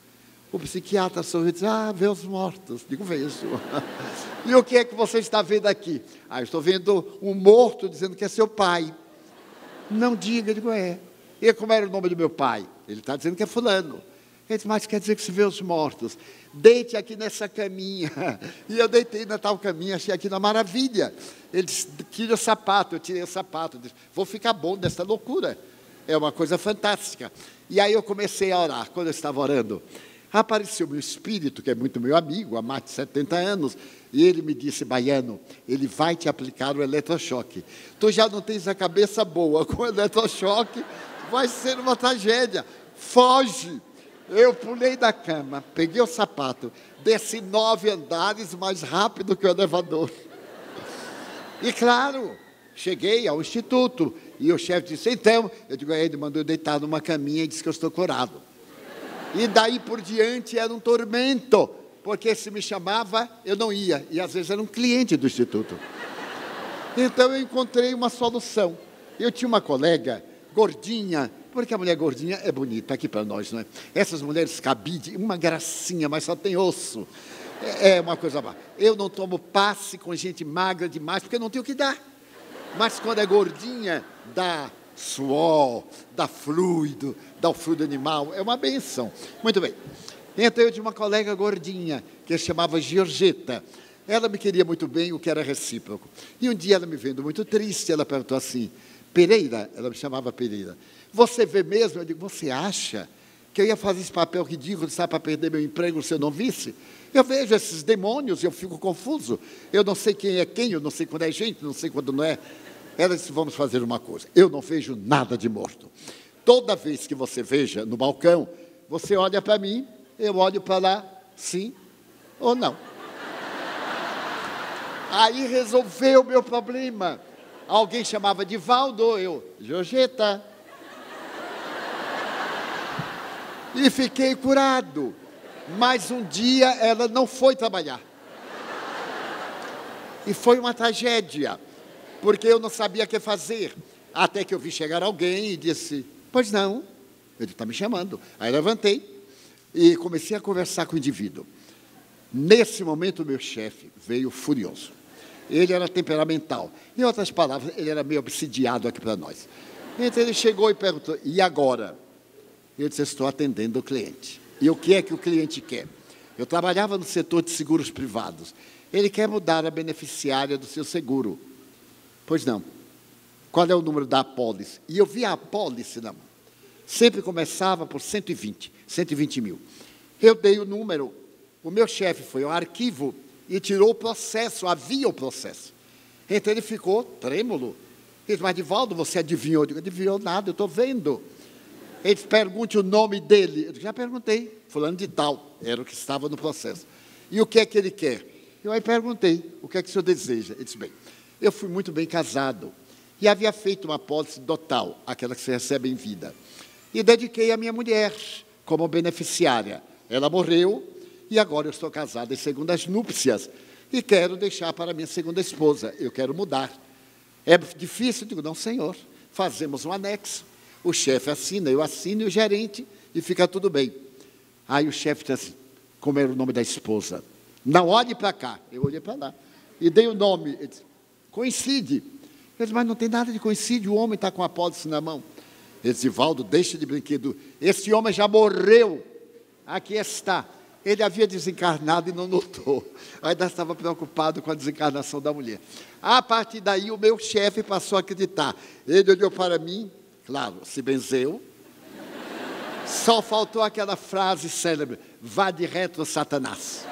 O psiquiatra sorriu e diz: Ah, vê os mortos. Digo, vejo. e o que é que você está vendo aqui? Ah, eu estou vendo um morto dizendo que é seu pai. Não diga, eu digo, é. E como era o nome do meu pai? Ele está dizendo que é fulano. Ele disse, mas quer dizer que se vê os mortos. Deite aqui nessa caminha. E eu deitei na tal caminha, achei aqui na maravilha. Ele disse, tira o sapato. Eu tirei o sapato. disse, vou ficar bom dessa loucura. É uma coisa fantástica. E aí eu comecei a orar. Quando eu estava orando, apareceu meu espírito, que é muito meu amigo, há mais de 70 anos, e ele me disse, Baiano, ele vai te aplicar o eletrochoque. Tu já não tens a cabeça boa com o eletrochoque, vai ser uma tragédia. Foge! Eu pulei da cama, peguei o sapato, desci nove andares mais rápido que o elevador. E claro, cheguei ao instituto e o chefe disse: Então, eu digo, ele mandou deitar numa caminha e disse que eu estou curado. E daí por diante era um tormento, porque se me chamava, eu não ia. E às vezes era um cliente do instituto. Então eu encontrei uma solução. Eu tinha uma colega, gordinha, porque a mulher gordinha é bonita aqui para nós, não é? Essas mulheres cabide, uma gracinha, mas só tem osso. É, é uma coisa má. Eu não tomo passe com gente magra demais, porque não tenho o que dar. Mas quando é gordinha, dá suor, dá fluido, dá o fluido animal, é uma benção. Muito bem. Então eu tinha uma colega gordinha, que chamava Georgeta. Ela me queria muito bem, o que era recíproco. E um dia ela me vendo muito triste, ela perguntou assim, Pereira, ela me chamava Pereira, você vê mesmo? Eu digo, você acha que eu ia fazer esse papel ridículo, sabe, para perder meu emprego se eu não visse? Eu vejo esses demônios e eu fico confuso. Eu não sei quem é quem, eu não sei quando é gente, não sei quando não é. Ela disse: Vamos fazer uma coisa. Eu não vejo nada de morto. Toda vez que você veja no balcão, você olha para mim, eu olho para lá, sim ou não. Aí resolveu o meu problema. Alguém chamava de Valdo, eu, Georgeta. E fiquei curado. Mas um dia ela não foi trabalhar. E foi uma tragédia porque eu não sabia o que fazer. Até que eu vi chegar alguém e disse: Pois não, ele está me chamando. Aí levantei e comecei a conversar com o indivíduo. Nesse momento, meu chefe veio furioso. Ele era temperamental. Em outras palavras, ele era meio obsidiado aqui para nós. Então ele chegou e perguntou: E agora? Eu disse: Estou atendendo o cliente. E o que é que o cliente quer? Eu trabalhava no setor de seguros privados. Ele quer mudar a beneficiária do seu seguro. Pois não. Qual é o número da apólice? E eu vi a apólice na mão. Sempre começava por 120, 120 mil. Eu dei o número. O meu chefe foi ao arquivo e tirou o processo, havia o processo. Então ele ficou trêmulo. Ele disse, mas Divaldo, você adivinhou? Eu digo, adivinhou nada, eu estou vendo. Ele disse, pergunte o nome dele. Eu disse, já perguntei, fulano de tal, era o que estava no processo. E o que é que ele quer? Eu aí perguntei, o que é que o senhor deseja? Ele disse, bem, eu fui muito bem casado e havia feito uma pólice dotal, aquela que se recebe em vida. E dediquei a minha mulher como beneficiária. Ela morreu e agora eu estou casado em segundas núpcias e quero deixar para minha segunda esposa. Eu quero mudar. É difícil? Eu digo, não, senhor. Fazemos um anexo. O chefe assina, eu assino e o gerente e fica tudo bem. Aí o chefe disse assim, como era o nome da esposa? Não olhe para cá. Eu olhei para lá. E dei o nome. Ele disse, Coincide. Ele disse, mas não tem nada de coincide, o homem está com a pólice na mão. Ele disse, Valdo, deixa de brinquedo. Esse homem já morreu. Aqui está. Ele havia desencarnado e não notou. Ainda estava preocupado com a desencarnação da mulher. A partir daí, o meu chefe passou a acreditar. Ele olhou para mim, claro, se benzeu. Só faltou aquela frase célebre: vá de retro, Satanás.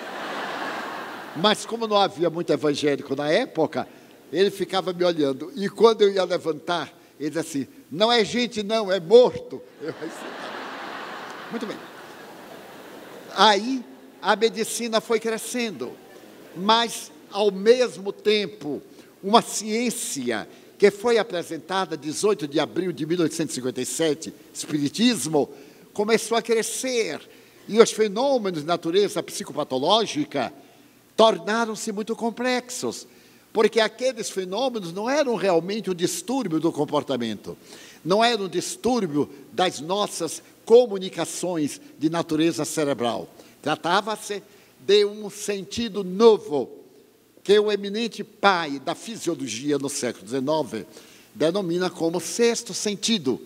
Mas como não havia muito evangélico na época, ele ficava me olhando. E quando eu ia levantar, ele dizia assim: Não é gente, não, é morto. Eu, Muito bem. Aí a medicina foi crescendo, mas ao mesmo tempo, uma ciência que foi apresentada 18 de abril de 1857, Espiritismo, começou a crescer. E os fenômenos de natureza psicopatológica tornaram-se muito complexos Porque aqueles fenômenos não eram realmente um distúrbio do comportamento, não era um distúrbio das nossas comunicações de natureza cerebral. Tratava-se de um sentido novo que o eminente pai da fisiologia no século XIX denomina como sexto sentido.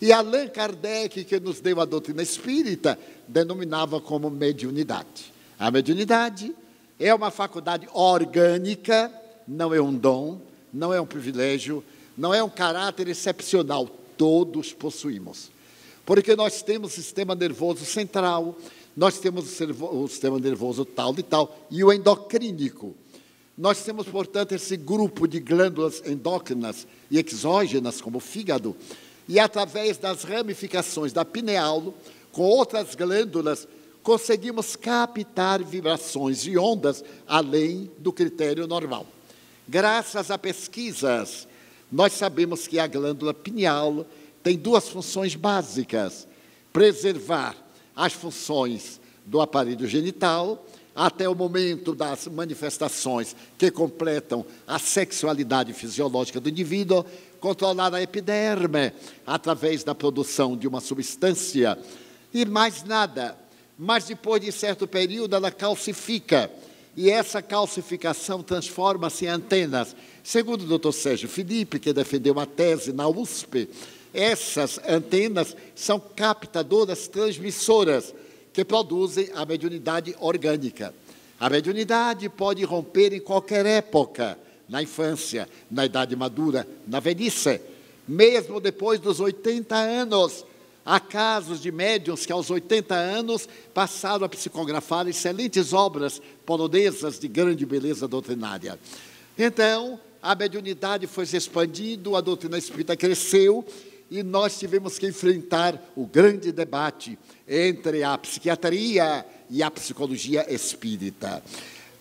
E Allan Kardec, que nos deu a doutrina espírita, denominava como mediunidade. A mediunidade é uma faculdade orgânica, não é um dom, não é um privilégio, não é um caráter excepcional, todos possuímos. Porque nós temos o sistema nervoso central, nós temos o sistema nervoso tal e tal, e o endocrínico. Nós temos, portanto, esse grupo de glândulas endócrinas e exógenas, como o fígado, e através das ramificações da pineal, com outras glândulas, conseguimos captar vibrações e ondas além do critério normal. Graças a pesquisas, nós sabemos que a glândula pineal tem duas funções básicas: preservar as funções do aparelho genital até o momento das manifestações que completam a sexualidade fisiológica do indivíduo, controlar a epiderme através da produção de uma substância e mais nada. Mas depois de certo período ela calcifica e essa calcificação transforma-se em antenas. Segundo o Dr. Sérgio Felipe, que defendeu uma tese na USP, essas antenas são captadoras transmissoras que produzem a mediunidade orgânica. A mediunidade pode romper em qualquer época, na infância, na idade madura, na velhice, mesmo depois dos 80 anos. Há casos de médiuns que aos 80 anos passaram a psicografar excelentes obras polonesas de grande beleza doutrinária. Então, a mediunidade foi se expandindo, a doutrina espírita cresceu e nós tivemos que enfrentar o grande debate entre a psiquiatria e a psicologia espírita.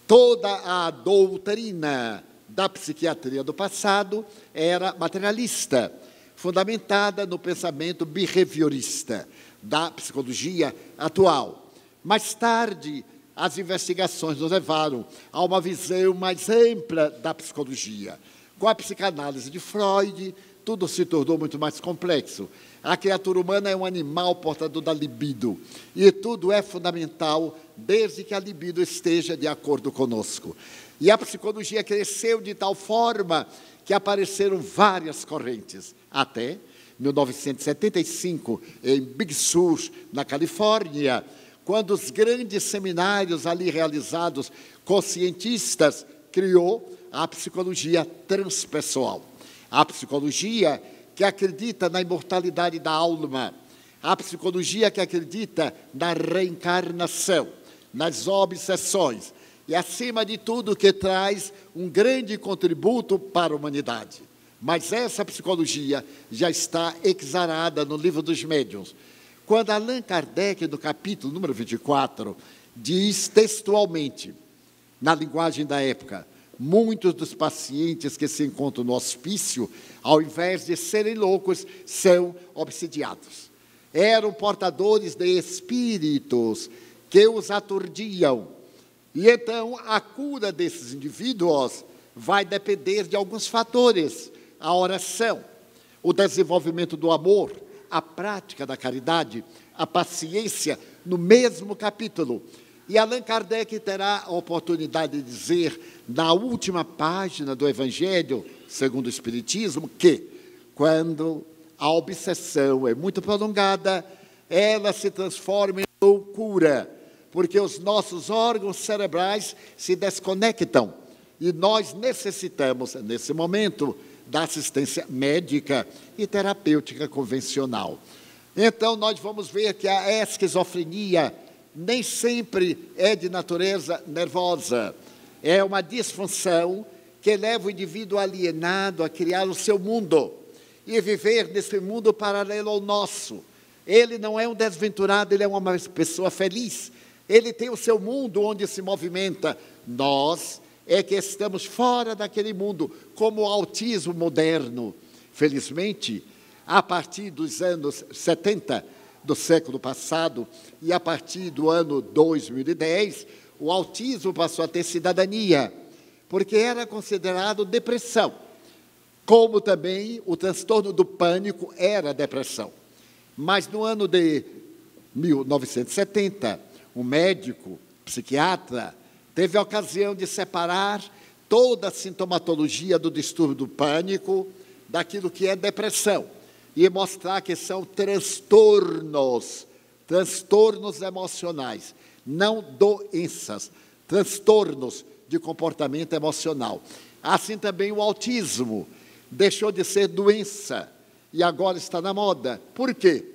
Toda a doutrina da psiquiatria do passado era materialista, fundamentada no pensamento behaviorista da psicologia atual. Mais tarde, as investigações nos levaram a uma visão mais ampla da psicologia, com a psicanálise de Freud, tudo se tornou muito mais complexo. A criatura humana é um animal portador da libido. E tudo é fundamental desde que a libido esteja de acordo conosco. E a psicologia cresceu de tal forma que apareceram várias correntes. Até 1975, em Big Sur, na Califórnia, quando os grandes seminários ali realizados com cientistas criou a psicologia transpessoal a psicologia que acredita na imortalidade da alma, a psicologia que acredita na reencarnação, nas obsessões e, acima de tudo, que traz um grande contributo para a humanidade. Mas essa psicologia já está exarada no livro dos médiuns. Quando Allan Kardec, no capítulo número 24, diz textualmente, na linguagem da época, Muitos dos pacientes que se encontram no hospício, ao invés de serem loucos, são obsidiados. Eram portadores de espíritos que os aturdiam. E então a cura desses indivíduos vai depender de alguns fatores: a oração, o desenvolvimento do amor, a prática da caridade, a paciência, no mesmo capítulo e Allan Kardec terá a oportunidade de dizer, na última página do Evangelho, segundo o Espiritismo, que quando a obsessão é muito prolongada, ela se transforma em loucura, porque os nossos órgãos cerebrais se desconectam e nós necessitamos, nesse momento, da assistência médica e terapêutica convencional. Então, nós vamos ver que a esquizofrenia nem sempre é de natureza nervosa. É uma disfunção que leva o indivíduo alienado a criar o seu mundo e viver nesse mundo paralelo ao nosso. Ele não é um desventurado, ele é uma pessoa feliz. Ele tem o seu mundo onde se movimenta. Nós é que estamos fora daquele mundo, como o autismo moderno. Felizmente, a partir dos anos 70, do século passado, e a partir do ano 2010, o autismo passou a ter cidadania, porque era considerado depressão, como também o transtorno do pânico era depressão. Mas no ano de 1970, um médico, psiquiatra, teve a ocasião de separar toda a sintomatologia do distúrbio do pânico daquilo que é depressão e mostrar que são transtornos, transtornos emocionais, não doenças, transtornos de comportamento emocional. Assim também o autismo deixou de ser doença e agora está na moda. Por quê?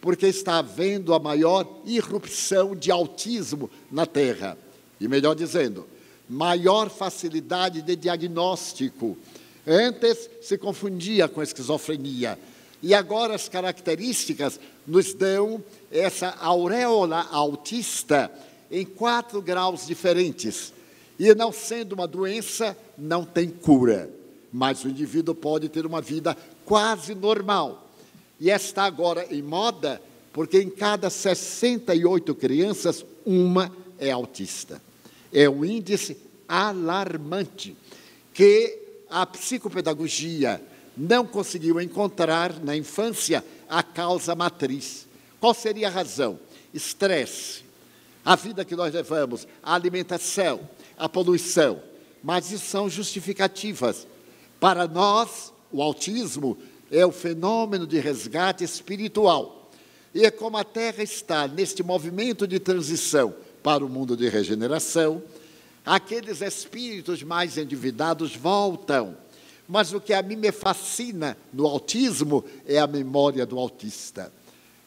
Porque está havendo a maior irrupção de autismo na Terra. E melhor dizendo, maior facilidade de diagnóstico. Antes se confundia com esquizofrenia. E agora as características nos dão essa auréola autista em quatro graus diferentes. E não sendo uma doença, não tem cura. Mas o indivíduo pode ter uma vida quase normal. E está agora em moda, porque em cada 68 crianças, uma é autista. É um índice alarmante que a psicopedagogia não conseguiu encontrar na infância a causa matriz. Qual seria a razão? Estresse, a vida que nós levamos, a alimentação, a poluição. Mas isso são justificativas. Para nós, o autismo é o fenômeno de resgate espiritual. E é como a Terra está neste movimento de transição para o mundo de regeneração, aqueles espíritos mais endividados voltam. Mas o que a mim me fascina no autismo é a memória do autista.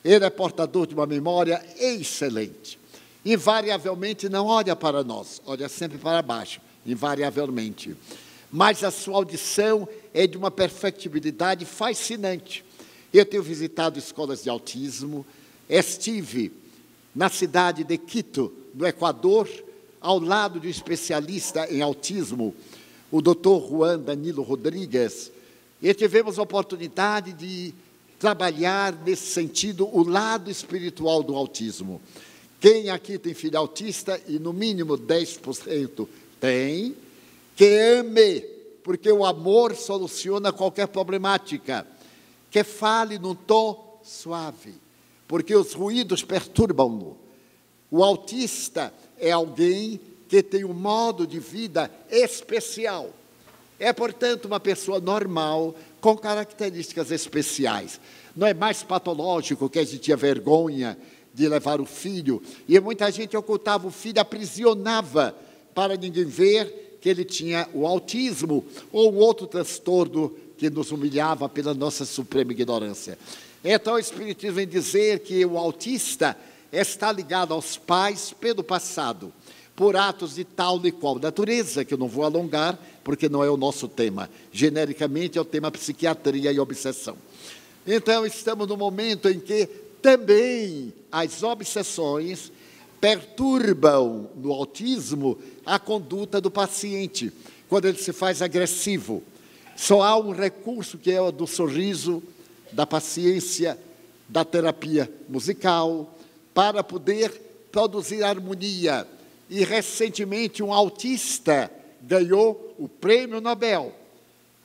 Ele é portador de uma memória excelente. Invariavelmente não olha para nós, olha sempre para baixo, invariavelmente. Mas a sua audição é de uma perfectibilidade fascinante. Eu tenho visitado escolas de autismo, estive na cidade de Quito, no Equador, ao lado de um especialista em autismo, o doutor Juan Danilo Rodrigues, e tivemos a oportunidade de trabalhar nesse sentido o lado espiritual do autismo. Quem aqui tem filho autista, e no mínimo 10% tem, que ame, porque o amor soluciona qualquer problemática. Que fale num tom suave, porque os ruídos perturbam-no. O autista é alguém que tem um modo de vida especial. É, portanto, uma pessoa normal, com características especiais. Não é mais patológico que a gente tinha vergonha de levar o filho, e muita gente ocultava o filho, aprisionava para ninguém ver que ele tinha o autismo ou outro transtorno que nos humilhava pela nossa suprema ignorância. Então, o Espiritismo vem dizer que o autista está ligado aos pais pelo passado, por atos de tal e qual natureza, que eu não vou alongar, porque não é o nosso tema. Genericamente, é o tema psiquiatria e obsessão. Então, estamos no momento em que também as obsessões perturbam no autismo a conduta do paciente, quando ele se faz agressivo. Só há um recurso que é o do sorriso, da paciência, da terapia musical, para poder produzir harmonia. E recentemente um autista ganhou o prêmio Nobel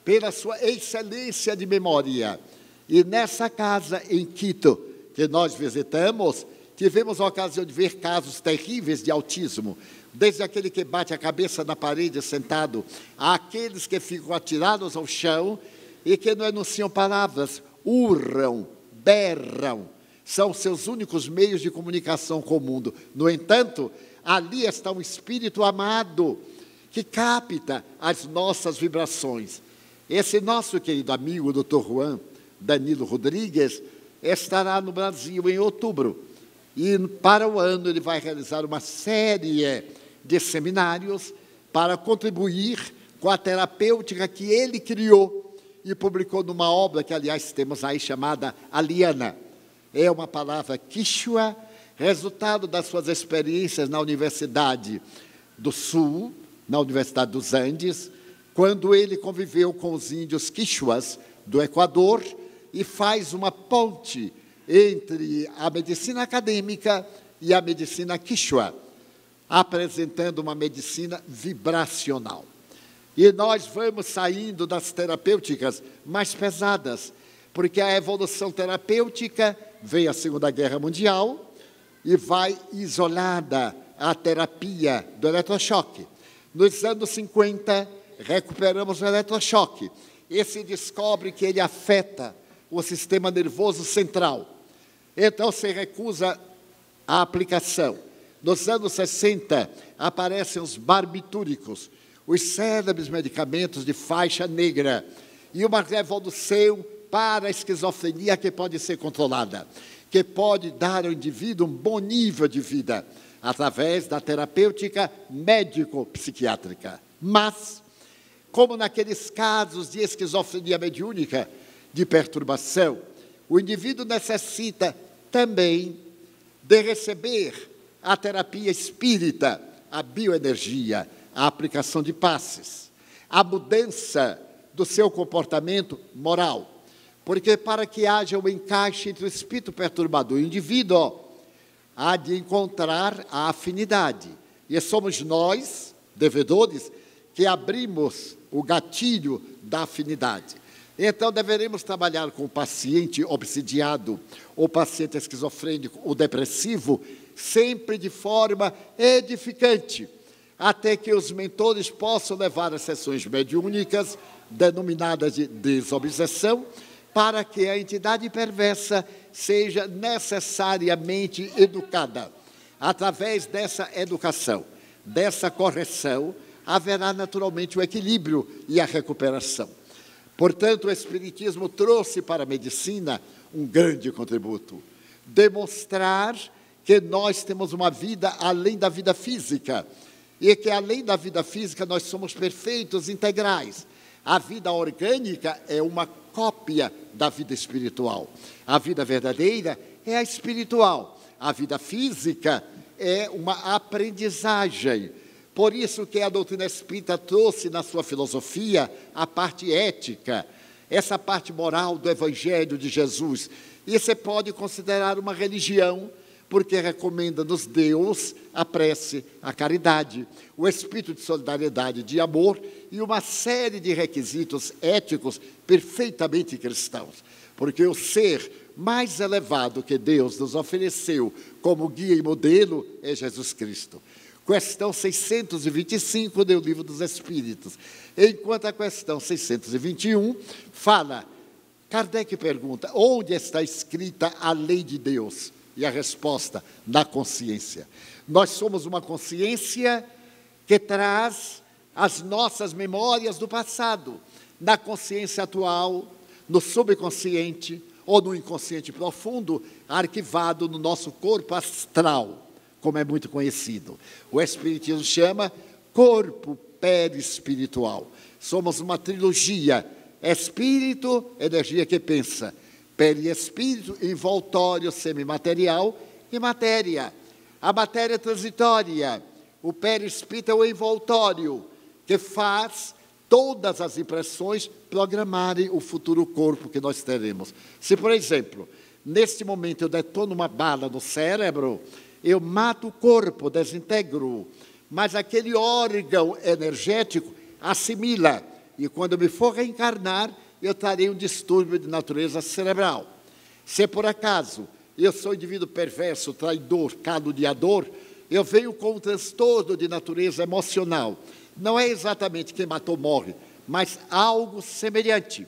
pela sua excelência de memória. E nessa casa em Quito, que nós visitamos, tivemos a ocasião de ver casos terríveis de autismo, desde aquele que bate a cabeça na parede sentado, àqueles que ficam atirados ao chão e que não enunciam palavras, urram, berram, são seus únicos meios de comunicação com o mundo. No entanto, ali está um espírito amado que capta as nossas vibrações. Esse nosso querido amigo, Dr. Juan Danilo Rodrigues, estará no Brasil em outubro. E para o ano ele vai realizar uma série de seminários para contribuir com a terapêutica que ele criou e publicou numa obra que, aliás, temos aí chamada Aliana é uma palavra quichua, resultado das suas experiências na Universidade do Sul, na Universidade dos Andes, quando ele conviveu com os índios quichuas do Equador e faz uma ponte entre a medicina acadêmica e a medicina quichua, apresentando uma medicina vibracional. E nós vamos saindo das terapêuticas mais pesadas, porque a evolução terapêutica veio a Segunda Guerra Mundial e vai isolada a terapia do eletrochoque. Nos anos 50, recuperamos o eletrochoque. E se descobre que ele afeta o sistema nervoso central. Então se recusa a aplicação. Nos anos 60, aparecem os barbitúricos, os célebres medicamentos de faixa negra, e uma revolução para a esquizofrenia que pode ser controlada, que pode dar ao indivíduo um bom nível de vida através da terapêutica médico-psiquiátrica. Mas, como naqueles casos de esquizofrenia mediúnica, de perturbação, o indivíduo necessita também de receber a terapia espírita, a bioenergia, a aplicação de passes, a mudança do seu comportamento moral. Porque para que haja um encaixe entre o espírito perturbador e o indivíduo, há de encontrar a afinidade. E somos nós, devedores, que abrimos o gatilho da afinidade. Então, deveremos trabalhar com o paciente obsidiado, ou paciente esquizofrênico, ou depressivo, sempre de forma edificante, até que os mentores possam levar as sessões mediúnicas, denominadas de desobsessão, para que a entidade perversa seja necessariamente educada. Através dessa educação, dessa correção, haverá naturalmente o equilíbrio e a recuperação. Portanto, o Espiritismo trouxe para a medicina um grande contributo demonstrar que nós temos uma vida além da vida física e que além da vida física nós somos perfeitos, integrais. A vida orgânica é uma cópia da vida espiritual. A vida verdadeira é a espiritual. A vida física é uma aprendizagem. Por isso que a doutrina espírita trouxe na sua filosofia a parte ética, essa parte moral do evangelho de Jesus. E você pode considerar uma religião porque recomenda-nos Deus a prece, a caridade, o espírito de solidariedade, de amor e uma série de requisitos éticos perfeitamente cristãos. Porque o ser mais elevado que Deus nos ofereceu como guia e modelo é Jesus Cristo. Questão 625 do Livro dos Espíritos. Enquanto a questão 621 fala, Kardec pergunta: onde está escrita a lei de Deus? E a resposta, na consciência. Nós somos uma consciência que traz as nossas memórias do passado, na consciência atual, no subconsciente ou no inconsciente profundo, arquivado no nosso corpo astral, como é muito conhecido. O Espiritismo chama corpo perispiritual. Somos uma trilogia: espírito, energia que pensa perispírito, envoltório semimaterial e matéria. A matéria transitória, o perispírito é o envoltório, que faz todas as impressões programarem o futuro corpo que nós teremos. Se, por exemplo, neste momento eu detono uma bala no cérebro, eu mato o corpo, desintegro, mas aquele órgão energético assimila, e quando eu me for reencarnar, eu trarei um distúrbio de natureza cerebral. Se por acaso eu sou indivíduo perverso, traidor, caluniador, eu venho com um transtorno de natureza emocional. Não é exatamente quem matou morre, mas algo semelhante.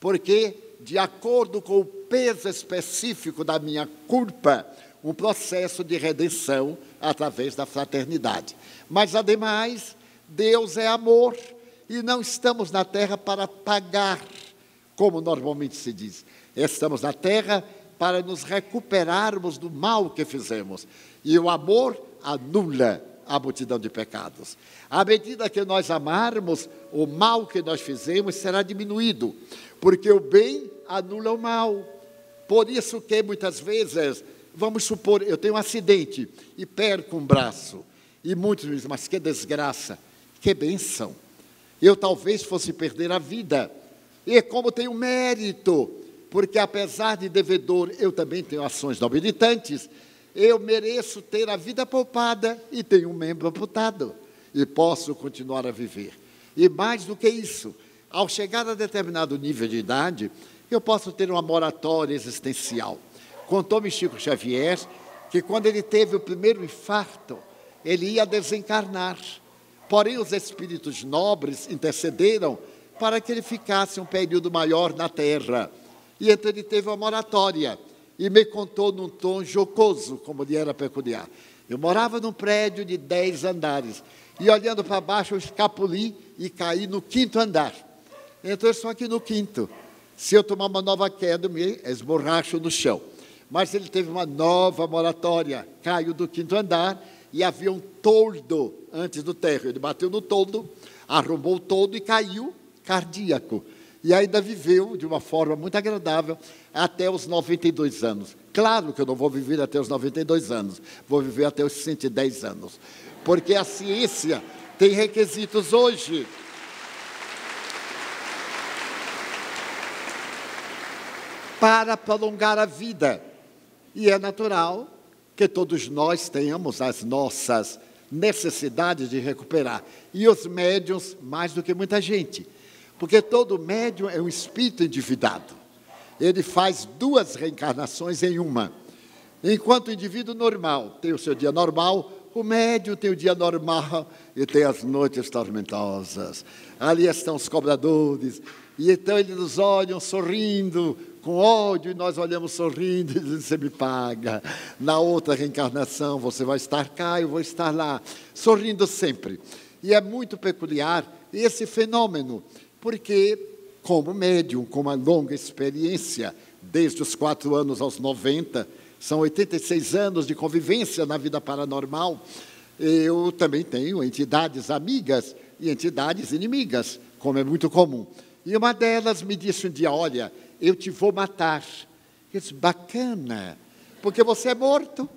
Porque, de acordo com o peso específico da minha culpa, um processo de redenção através da fraternidade. Mas, ademais, Deus é amor e não estamos na terra para pagar como normalmente se diz. Estamos na terra para nos recuperarmos do mal que fizemos. E o amor anula a multidão de pecados. À medida que nós amarmos, o mal que nós fizemos será diminuído, porque o bem anula o mal. Por isso que muitas vezes, vamos supor, eu tenho um acidente e perco um braço. E muitos dizem, mas que desgraça, que benção. Eu talvez fosse perder a vida e como tenho mérito, porque apesar de devedor, eu também tenho ações nobilitantes, eu mereço ter a vida poupada e tenho um membro amputado. E posso continuar a viver. E mais do que isso, ao chegar a determinado nível de idade, eu posso ter uma moratória existencial. Contou-me Chico Xavier que quando ele teve o primeiro infarto, ele ia desencarnar. Porém, os espíritos nobres intercederam para que ele ficasse um período maior na terra. E então ele teve uma moratória e me contou num tom jocoso, como lhe era peculiar. Eu morava num prédio de dez andares e olhando para baixo eu escapuli e caí no quinto andar. Então eu estou aqui no quinto. Se eu tomar uma nova queda, eu me esborracho no chão. Mas ele teve uma nova moratória, caiu do quinto andar e havia um toldo antes do térreo. Ele bateu no toldo, arrombou o toldo e caiu cardíaco. E ainda viveu de uma forma muito agradável até os 92 anos. Claro que eu não vou viver até os 92 anos, vou viver até os 110 anos. Porque a ciência tem requisitos hoje. Para prolongar a vida. E é natural que todos nós tenhamos as nossas necessidades de recuperar. E os médiums, mais do que muita gente. Porque todo médium é um espírito endividado. Ele faz duas reencarnações em uma. Enquanto o indivíduo normal tem o seu dia normal, o médium tem o dia normal e tem as noites tormentosas. Ali estão os cobradores, e então eles nos olham sorrindo, com ódio, e nós olhamos sorrindo e dizendo: Você me paga. Na outra reencarnação, você vai estar cá, eu vou estar lá, sorrindo sempre. E é muito peculiar esse fenômeno, porque, como médium, com uma longa experiência, desde os quatro anos aos 90, são 86 anos de convivência na vida paranormal. Eu também tenho entidades amigas e entidades inimigas, como é muito comum. E uma delas me disse um dia: Olha, eu te vou matar. Eu disse: Bacana, porque você é morto,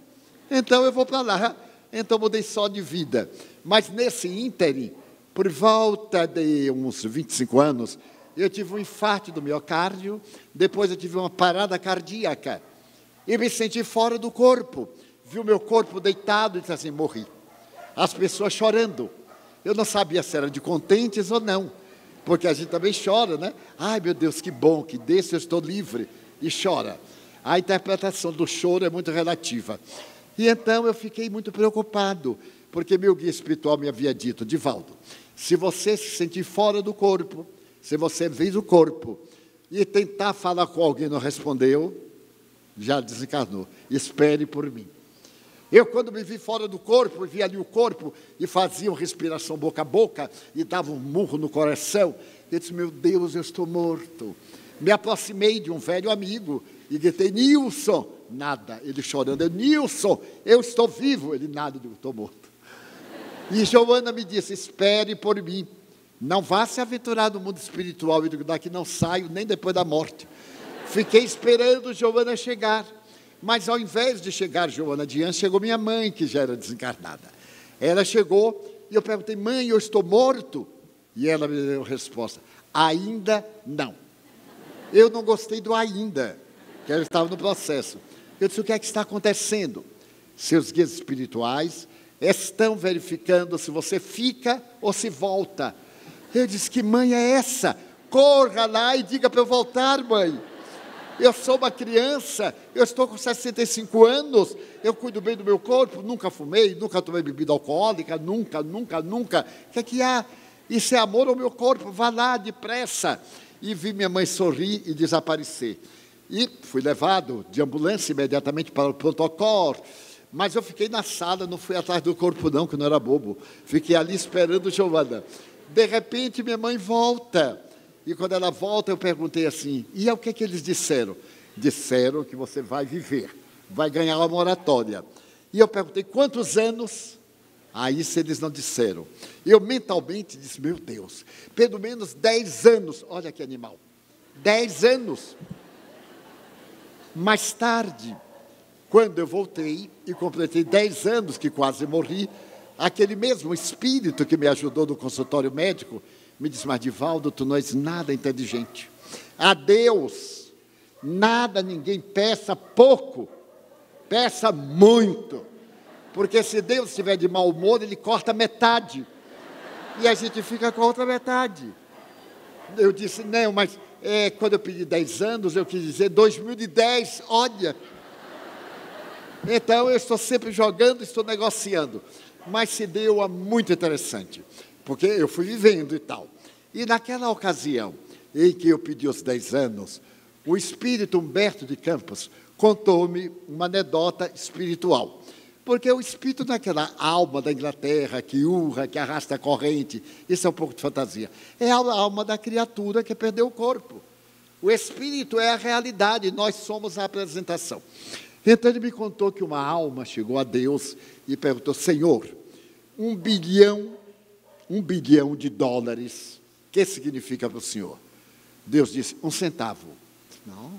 então eu vou para lá. Então mudei só de vida. Mas nesse ínterim, por volta de uns 25 anos, eu tive um infarto do miocárdio, depois eu tive uma parada cardíaca e me senti fora do corpo. Vi o meu corpo deitado e disse assim: morri. As pessoas chorando. Eu não sabia se era de contentes ou não, porque a gente também chora, né? Ai meu Deus, que bom, que desse eu estou livre. E chora. A interpretação do choro é muito relativa. E então eu fiquei muito preocupado, porque meu guia espiritual me havia dito: Divaldo, se você se sentir fora do corpo, se você vir do corpo e tentar falar com alguém e não respondeu, já desencarnou. Espere por mim. Eu, quando me vi fora do corpo, vi ali o corpo e fazia uma respiração boca a boca e dava um murro no coração. Eu disse: Meu Deus, eu estou morto. Me aproximei de um velho amigo e gritei: Nilson! Nada. Ele chorando: Nilson, eu estou vivo. Ele: Nada, eu estou morto. E Joana me disse: Espere por mim. Não vá se aventurar no mundo espiritual. E daqui não saio nem depois da morte. Fiquei esperando Joana chegar. Mas ao invés de chegar Joana Dian, chegou minha mãe, que já era desencarnada. Ela chegou e eu perguntei, mãe, eu estou morto? E ela me deu a resposta: ainda não. Eu não gostei do ainda, que ela estava no processo. Eu disse: o que é que está acontecendo? Seus guias espirituais estão verificando se você fica ou se volta. Eu disse: que mãe é essa? Corra lá e diga para eu voltar, mãe. Eu sou uma criança, eu estou com 65 anos, eu cuido bem do meu corpo, nunca fumei, nunca tomei bebida alcoólica, nunca, nunca, nunca. O que é que há? Isso é amor ao meu corpo, vá lá depressa. E vi minha mãe sorrir e desaparecer. E fui levado de ambulância imediatamente para o protocolo. Mas eu fiquei na sala, não fui atrás do corpo, não, que não era bobo. Fiquei ali esperando Giovana. De repente, minha mãe volta. E quando ela volta, eu perguntei assim: e é o que, que eles disseram? Disseram que você vai viver, vai ganhar uma moratória. E eu perguntei: quantos anos? Aí se eles não disseram. Eu mentalmente disse: meu Deus, pelo menos 10 anos. Olha que animal. 10 anos. Mais tarde, quando eu voltei e completei 10 anos, que quase morri, aquele mesmo espírito que me ajudou no consultório médico me disse, mas Divaldo, tu não és nada inteligente. A Deus, nada ninguém peça pouco, peça muito. Porque se Deus estiver de mau humor, ele corta metade. E a gente fica com a outra metade. Eu disse, não, mas é, quando eu pedi 10 anos, eu quis dizer 2010, olha. Então eu estou sempre jogando, estou negociando. Mas se deu a muito interessante, porque eu fui vivendo e tal. E naquela ocasião em que eu pedi os 10 anos, o espírito Humberto de Campos contou-me uma anedota espiritual. Porque o espírito não é aquela alma da Inglaterra que urra, que arrasta a corrente, isso é um pouco de fantasia. É a alma da criatura que perdeu o corpo. O espírito é a realidade, nós somos a apresentação. Então ele me contou que uma alma chegou a Deus e perguntou: Senhor, um bilhão, um bilhão de dólares, o que significa para o senhor? Deus disse: um centavo. Não.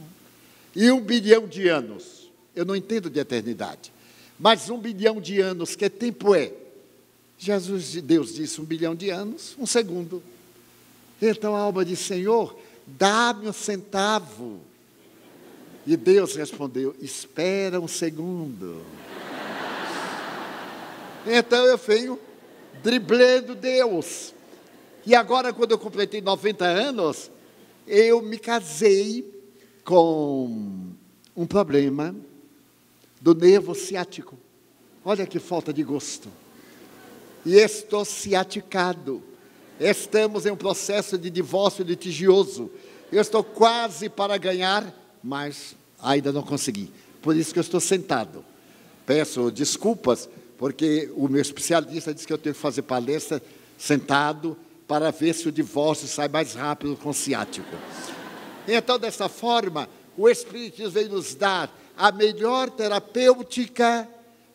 E um bilhão de anos. Eu não entendo de eternidade. Mas um bilhão de anos, que tempo é? Jesus, Deus disse um bilhão de anos, um segundo. Então a alma disse: Senhor, dá-me um centavo. E Deus respondeu: Espera um segundo. Então eu venho driblando Deus. E agora, quando eu completei 90 anos, eu me casei com um problema do nervo ciático. Olha que falta de gosto. E estou ciaticado. Estamos em um processo de divórcio litigioso. Eu estou quase para ganhar, mas ainda não consegui. Por isso que eu estou sentado. Peço desculpas, porque o meu especialista disse que eu tenho que fazer palestra sentado para ver se o divórcio sai mais rápido com o ciático. Então, dessa forma, o Espírito veio nos dar a melhor terapêutica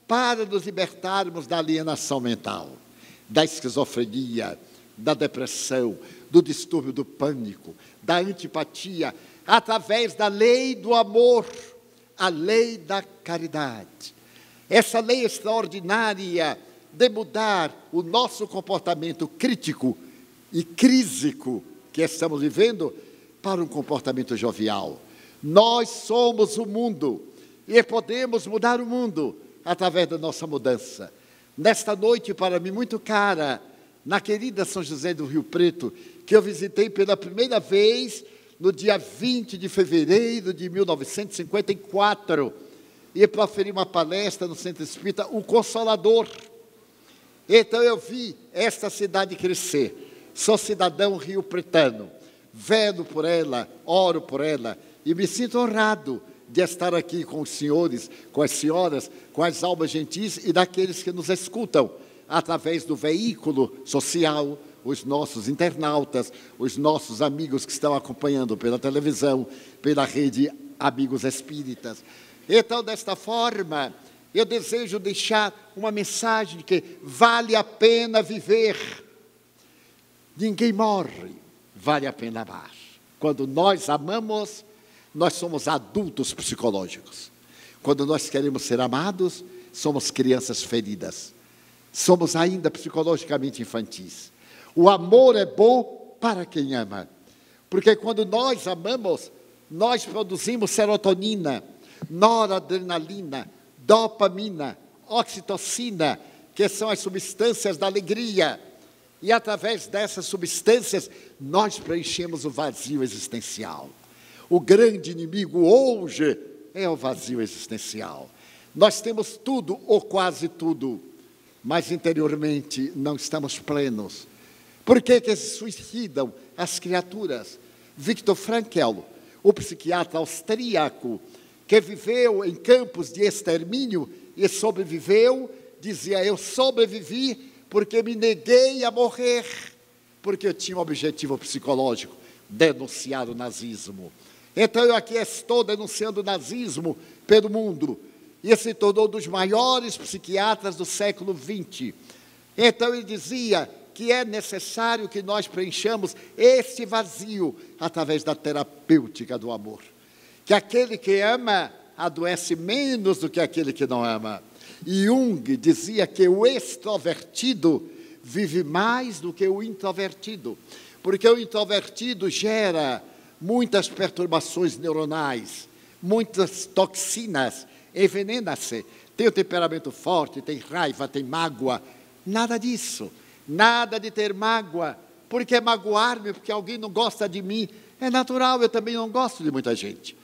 para nos libertarmos da alienação mental, da esquizofrenia, da depressão, do distúrbio do pânico, da antipatia, através da lei do amor, a lei da caridade. Essa lei extraordinária de mudar o nosso comportamento crítico e crísico que estamos vivendo para um comportamento jovial. Nós somos o mundo e podemos mudar o mundo através da nossa mudança. Nesta noite, para mim, muito cara, na querida São José do Rio Preto, que eu visitei pela primeira vez no dia 20 de fevereiro de 1954, e proferi uma palestra no Centro Espírita, o Consolador. Então eu vi esta cidade crescer. Sou cidadão rio-pretano, velo por ela, oro por ela e me sinto honrado de estar aqui com os senhores, com as senhoras, com as almas gentis e daqueles que nos escutam através do veículo social, os nossos internautas, os nossos amigos que estão acompanhando pela televisão, pela rede Amigos Espíritas. Então, desta forma, eu desejo deixar uma mensagem de que vale a pena viver Ninguém morre, vale a pena amar. Quando nós amamos, nós somos adultos psicológicos. Quando nós queremos ser amados, somos crianças feridas. Somos ainda psicologicamente infantis. O amor é bom para quem ama. Porque quando nós amamos, nós produzimos serotonina, noradrenalina, dopamina, oxitocina, que são as substâncias da alegria e através dessas substâncias, nós preenchemos o vazio existencial. O grande inimigo hoje é o vazio existencial. Nós temos tudo ou quase tudo, mas interiormente não estamos plenos. Por que, que se suicidam as criaturas? Victor Frankl, o psiquiatra austríaco, que viveu em campos de extermínio e sobreviveu, dizia: Eu sobrevivi porque me neguei a morrer, porque eu tinha um objetivo psicológico, denunciar o nazismo. Então eu aqui estou denunciando o nazismo pelo mundo. E se tornou um dos maiores psiquiatras do século XX. Então ele dizia que é necessário que nós preenchamos esse vazio através da terapêutica do amor. Que aquele que ama adoece menos do que aquele que não ama. Jung dizia que o extrovertido vive mais do que o introvertido, porque o introvertido gera muitas perturbações neuronais, muitas toxinas, envenena-se, tem o temperamento forte, tem raiva, tem mágoa, nada disso. Nada de ter mágoa, porque magoar-me porque alguém não gosta de mim. É natural, eu também não gosto de muita gente.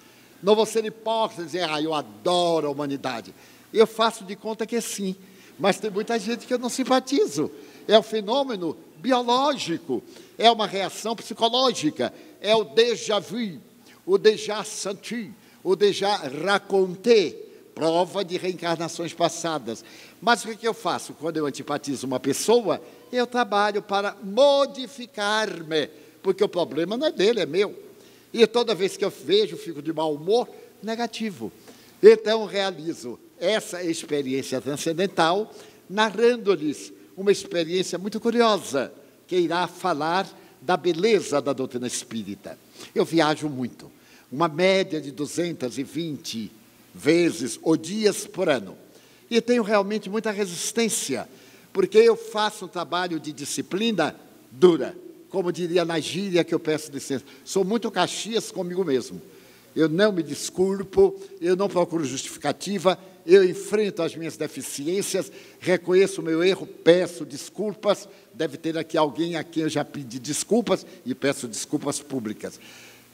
Não vou ser hipócrita dizer, ah, eu adoro a humanidade. Eu faço de conta que sim, mas tem muita gente que eu não simpatizo. É um fenômeno biológico, é uma reação psicológica, é o déjà vu, o déjà senti, o déjà raconté, prova de reencarnações passadas. Mas o que eu faço? Quando eu antipatizo uma pessoa, eu trabalho para modificar-me, porque o problema não é dele, é meu. E toda vez que eu vejo, fico de mau humor, negativo. Então, realizo essa experiência transcendental, narrando-lhes uma experiência muito curiosa, que irá falar da beleza da doutrina espírita. Eu viajo muito, uma média de 220 vezes ou dias por ano. E tenho realmente muita resistência, porque eu faço um trabalho de disciplina dura como diria na gíria que eu peço licença, sou muito caxias comigo mesmo. Eu não me desculpo, eu não procuro justificativa, eu enfrento as minhas deficiências, reconheço o meu erro, peço desculpas. Deve ter aqui alguém a quem eu já pedi desculpas e peço desculpas públicas.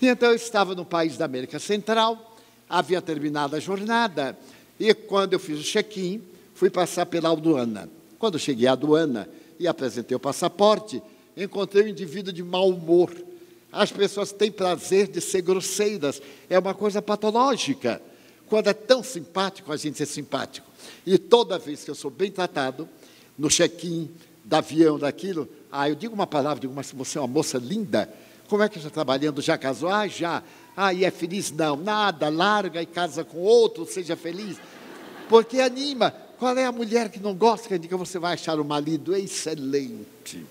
E então eu estava no país da América Central, havia terminado a jornada, e quando eu fiz o check-in, fui passar pela aduana. Quando cheguei à aduana e apresentei o passaporte, encontrei um indivíduo de mau humor. As pessoas têm prazer de ser grosseiras, é uma coisa patológica. Quando é tão simpático, a gente é simpático. E toda vez que eu sou bem tratado, no check-in, do avião, daquilo, ah, eu digo uma palavra, digo, mas você é uma moça linda, como é que está trabalhando? Já casou? Ah, já. Ah, e é feliz? Não, nada, larga e casa com outro, seja feliz. Porque anima. Qual é a mulher que não gosta que diga você vai achar o marido excelente?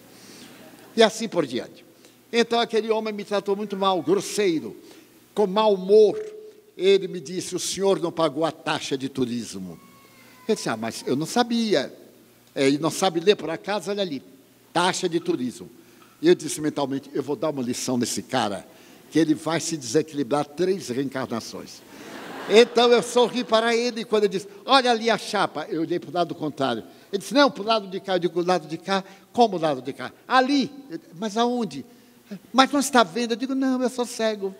E assim por diante. Então aquele homem me tratou muito mal, grosseiro, com mau humor. Ele me disse: O senhor não pagou a taxa de turismo. Eu disse: Ah, mas eu não sabia. É, ele não sabe ler por acaso, olha ali, taxa de turismo. Eu disse mentalmente: Eu vou dar uma lição nesse cara, que ele vai se desequilibrar três reencarnações. Então eu sorri para ele quando ele disse: Olha ali a chapa. Eu olhei para o lado contrário. Ele disse: Não, para o lado de cá. Eu digo: lado de cá? Como o lado de cá? Ali. Mas aonde? Mas não está vendo? Eu digo: Não, eu sou cego.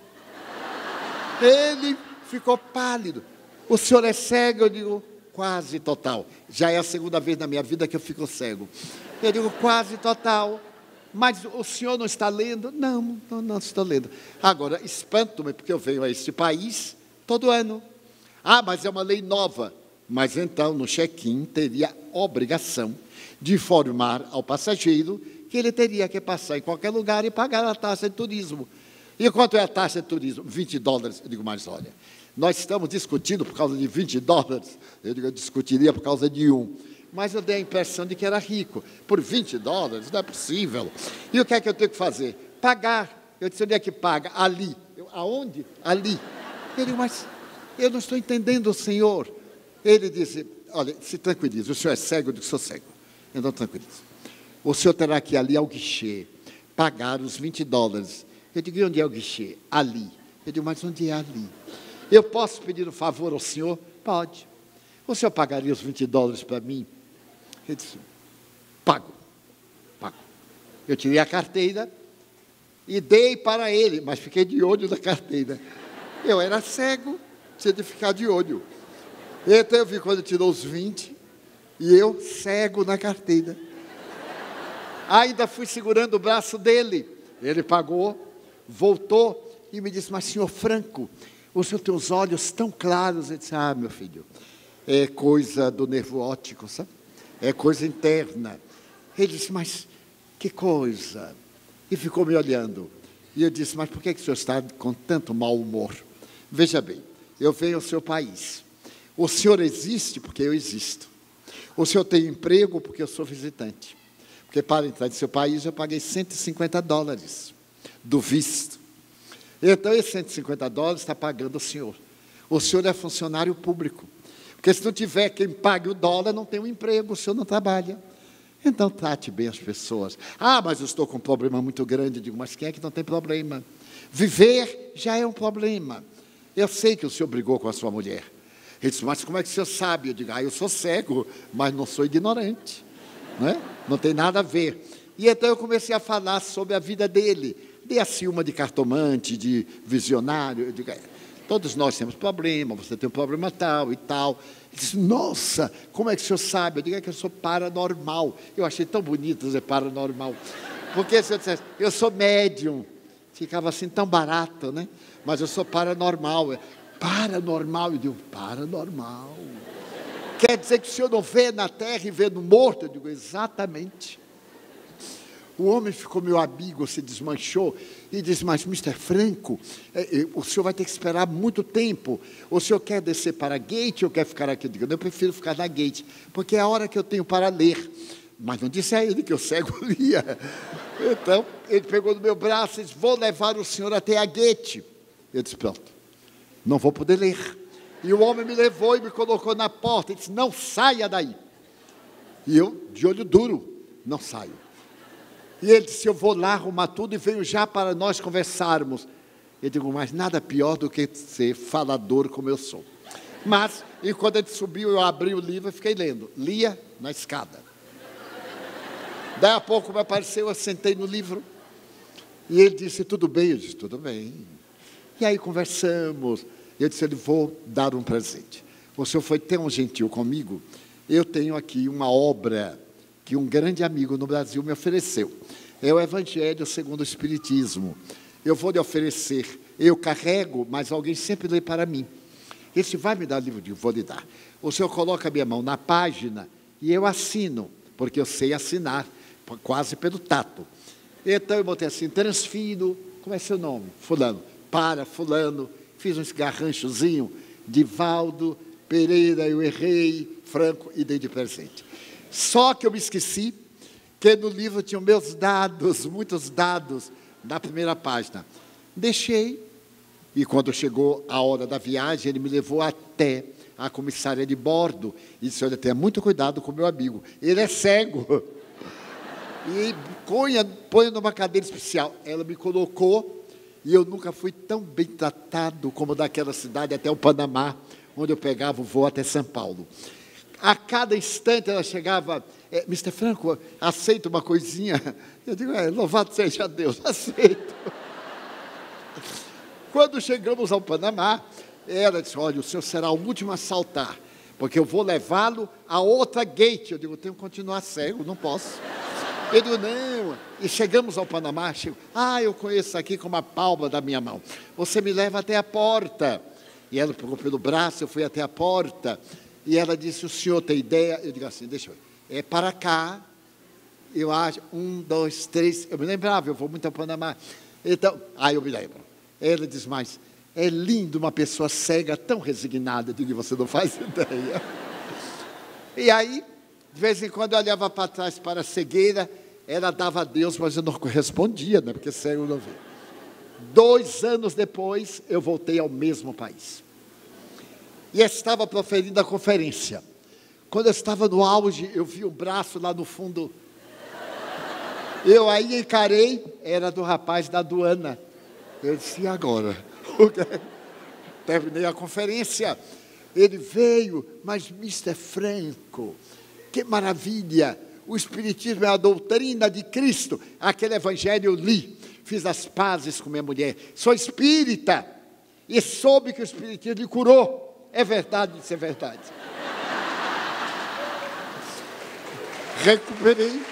Ele ficou pálido. O senhor é cego? Eu digo: Quase total. Já é a segunda vez na minha vida que eu fico cego. Eu digo: Quase total. Mas o senhor não está lendo? Não, não, não estou lendo. Agora, espanto-me, porque eu venho a este país todo ano. Ah, mas é uma lei nova. Mas então, no check-in, teria obrigação de informar ao passageiro que ele teria que passar em qualquer lugar e pagar a taxa de turismo. E quanto é a taxa de turismo? 20 dólares. Eu digo, mas olha, nós estamos discutindo por causa de 20 dólares. Eu digo, eu discutiria por causa de um. Mas eu dei a impressão de que era rico. Por 20 dólares, não é possível. E o que é que eu tenho que fazer? Pagar. Eu disse, onde é que paga? Ali. Eu, aonde? Ali. Digo, mas eu não estou entendendo, senhor. Ele disse: Olha, se tranquilize, o senhor é cego? Eu disse: Sou cego. Então, tranquilize. O senhor terá que ir ali ao guichê, pagar os 20 dólares. Eu digo: E onde é o guichê? Ali. Eu digo: Mas onde é ali? Eu posso pedir um favor ao senhor? Pode. O senhor pagaria os 20 dólares para mim? Ele disse: Pago. Pago. Eu tirei a carteira e dei para ele, mas fiquei de olho na carteira. Eu era cego, tinha de ficar de olho. Então eu vi quando tirou os 20 e eu cego na carteira. Ainda fui segurando o braço dele. Ele pagou, voltou e me disse: Mas, senhor Franco, os seus olhos tão claros. Eu disse: Ah, meu filho, é coisa do nervo óptico, sabe? É coisa interna. Ele disse: Mas que coisa? E ficou me olhando. E eu disse: Mas por que, que o senhor está com tanto mau humor? Veja bem, eu venho ao seu país. O senhor existe porque eu existo. O senhor tem emprego porque eu sou visitante. Porque para entrar no seu país eu paguei 150 dólares do visto. Então, esses 150 dólares está pagando o senhor. O senhor é funcionário público. Porque se não tiver quem pague o dólar, não tem um emprego, o senhor não trabalha. Então, trate bem as pessoas. Ah, mas eu estou com um problema muito grande. Digo, mas quem é que não tem problema? Viver já é um problema. Eu sei que o senhor brigou com a sua mulher. Ele disse, mas como é que o senhor sabe? Eu digo, ah, eu sou cego, mas não sou ignorante. Não é? não tem nada a ver. E então eu comecei a falar sobre a vida dele. Dei assim uma de cartomante, de visionário. Eu digo, é, todos nós temos problema, você tem um problema tal e tal. Ele disse, nossa, como é que o senhor sabe? Eu digo, é que eu sou paranormal. Eu achei tão bonito dizer paranormal. Porque se eu dissesse, eu sou médium, ficava assim tão barato, né? Mas eu sou paranormal. Paranormal, eu digo, paranormal. Quer dizer que o senhor não vê na terra e vê no morto? Eu digo, exatamente. O homem ficou meu amigo, se desmanchou e disse: Mas, Mr. Franco, é, é, o senhor vai ter que esperar muito tempo. O senhor quer descer para a gate ou quer ficar aqui? Eu digo: Eu prefiro ficar na gate, porque é a hora que eu tenho para ler. Mas não disse a ele que o cego lia. Então, ele pegou no meu braço e disse: Vou levar o senhor até a gate. Eu disse: Pronto, não vou poder ler. E o homem me levou e me colocou na porta e disse: Não saia daí. E eu, de olho duro, não saio. E ele disse: Eu vou lá arrumar tudo e venho já para nós conversarmos. Eu digo: Mas nada pior do que ser falador como eu sou. Mas, e quando ele subiu, eu abri o livro e fiquei lendo. Lia na escada. Daí a pouco me apareceu, eu sentei no livro. E ele disse: Tudo bem? Eu disse: Tudo bem. E aí conversamos. Eu disse: Ele vou dar um presente. O senhor foi tão gentil comigo. Eu tenho aqui uma obra que um grande amigo no Brasil me ofereceu. É o Evangelho segundo o Espiritismo. Eu vou lhe oferecer, eu carrego, mas alguém sempre lê para mim. Esse vai me dar livro de vou lhe dar. O senhor coloca a minha mão na página e eu assino, porque eu sei assinar, quase pelo tato. Então eu botei assim, transfiro, como é seu nome? Fulano. Para, fulano. Fiz um garranchozinho, Divaldo, Pereira, eu errei, Franco, e dei de presente. Só que eu me esqueci que no livro tinham meus dados, muitos dados, na primeira página. Deixei, e quando chegou a hora da viagem, ele me levou até a comissária de bordo e disse: Olha, tenha muito cuidado com meu amigo, ele é cego. E ponha, ponha numa cadeira especial. Ela me colocou e eu nunca fui tão bem tratado como daquela cidade até o Panamá, onde eu pegava o voo até São Paulo. A cada instante ela chegava, é, Mr. Franco, aceita uma coisinha? Eu digo, é, louvado seja Deus, aceito. Quando chegamos ao Panamá, ela disse, olha, o senhor será o último a saltar, porque eu vou levá-lo a outra gate. Eu digo, tenho que continuar cego, não posso. Eu digo, não. E chegamos ao Panamá, chego, ah, eu conheço aqui com uma palma da minha mão. Você me leva até a porta. E ela pegou pelo braço, eu fui até a porta. E ela disse: O senhor tem ideia? Eu digo assim: Deixa eu ver. É para cá. Eu acho. Um, dois, três. Eu me lembrava, eu vou muito ao Panamá. Então, aí eu me lembro. Ela diz: Mas é lindo uma pessoa cega tão resignada. Eu digo: Você não faz ideia. E aí, de vez em quando eu olhava para trás para a cegueira. Ela dava a Deus, mas eu não correspondia, né? porque cego não vê. Dois anos depois, eu voltei ao mesmo país e estava proferindo a conferência. Quando eu estava no auge, eu vi o braço lá no fundo. Eu aí encarei, era do rapaz da aduana. Eu disse, e agora? Terminei a conferência. Ele veio, mas Mr. Franco, que maravilha! O Espiritismo é a doutrina de Cristo. Aquele evangelho eu li, fiz as pazes com minha mulher. Sou espírita e soube que o Espiritismo lhe curou. É verdade, isso é verdade. Recuperei.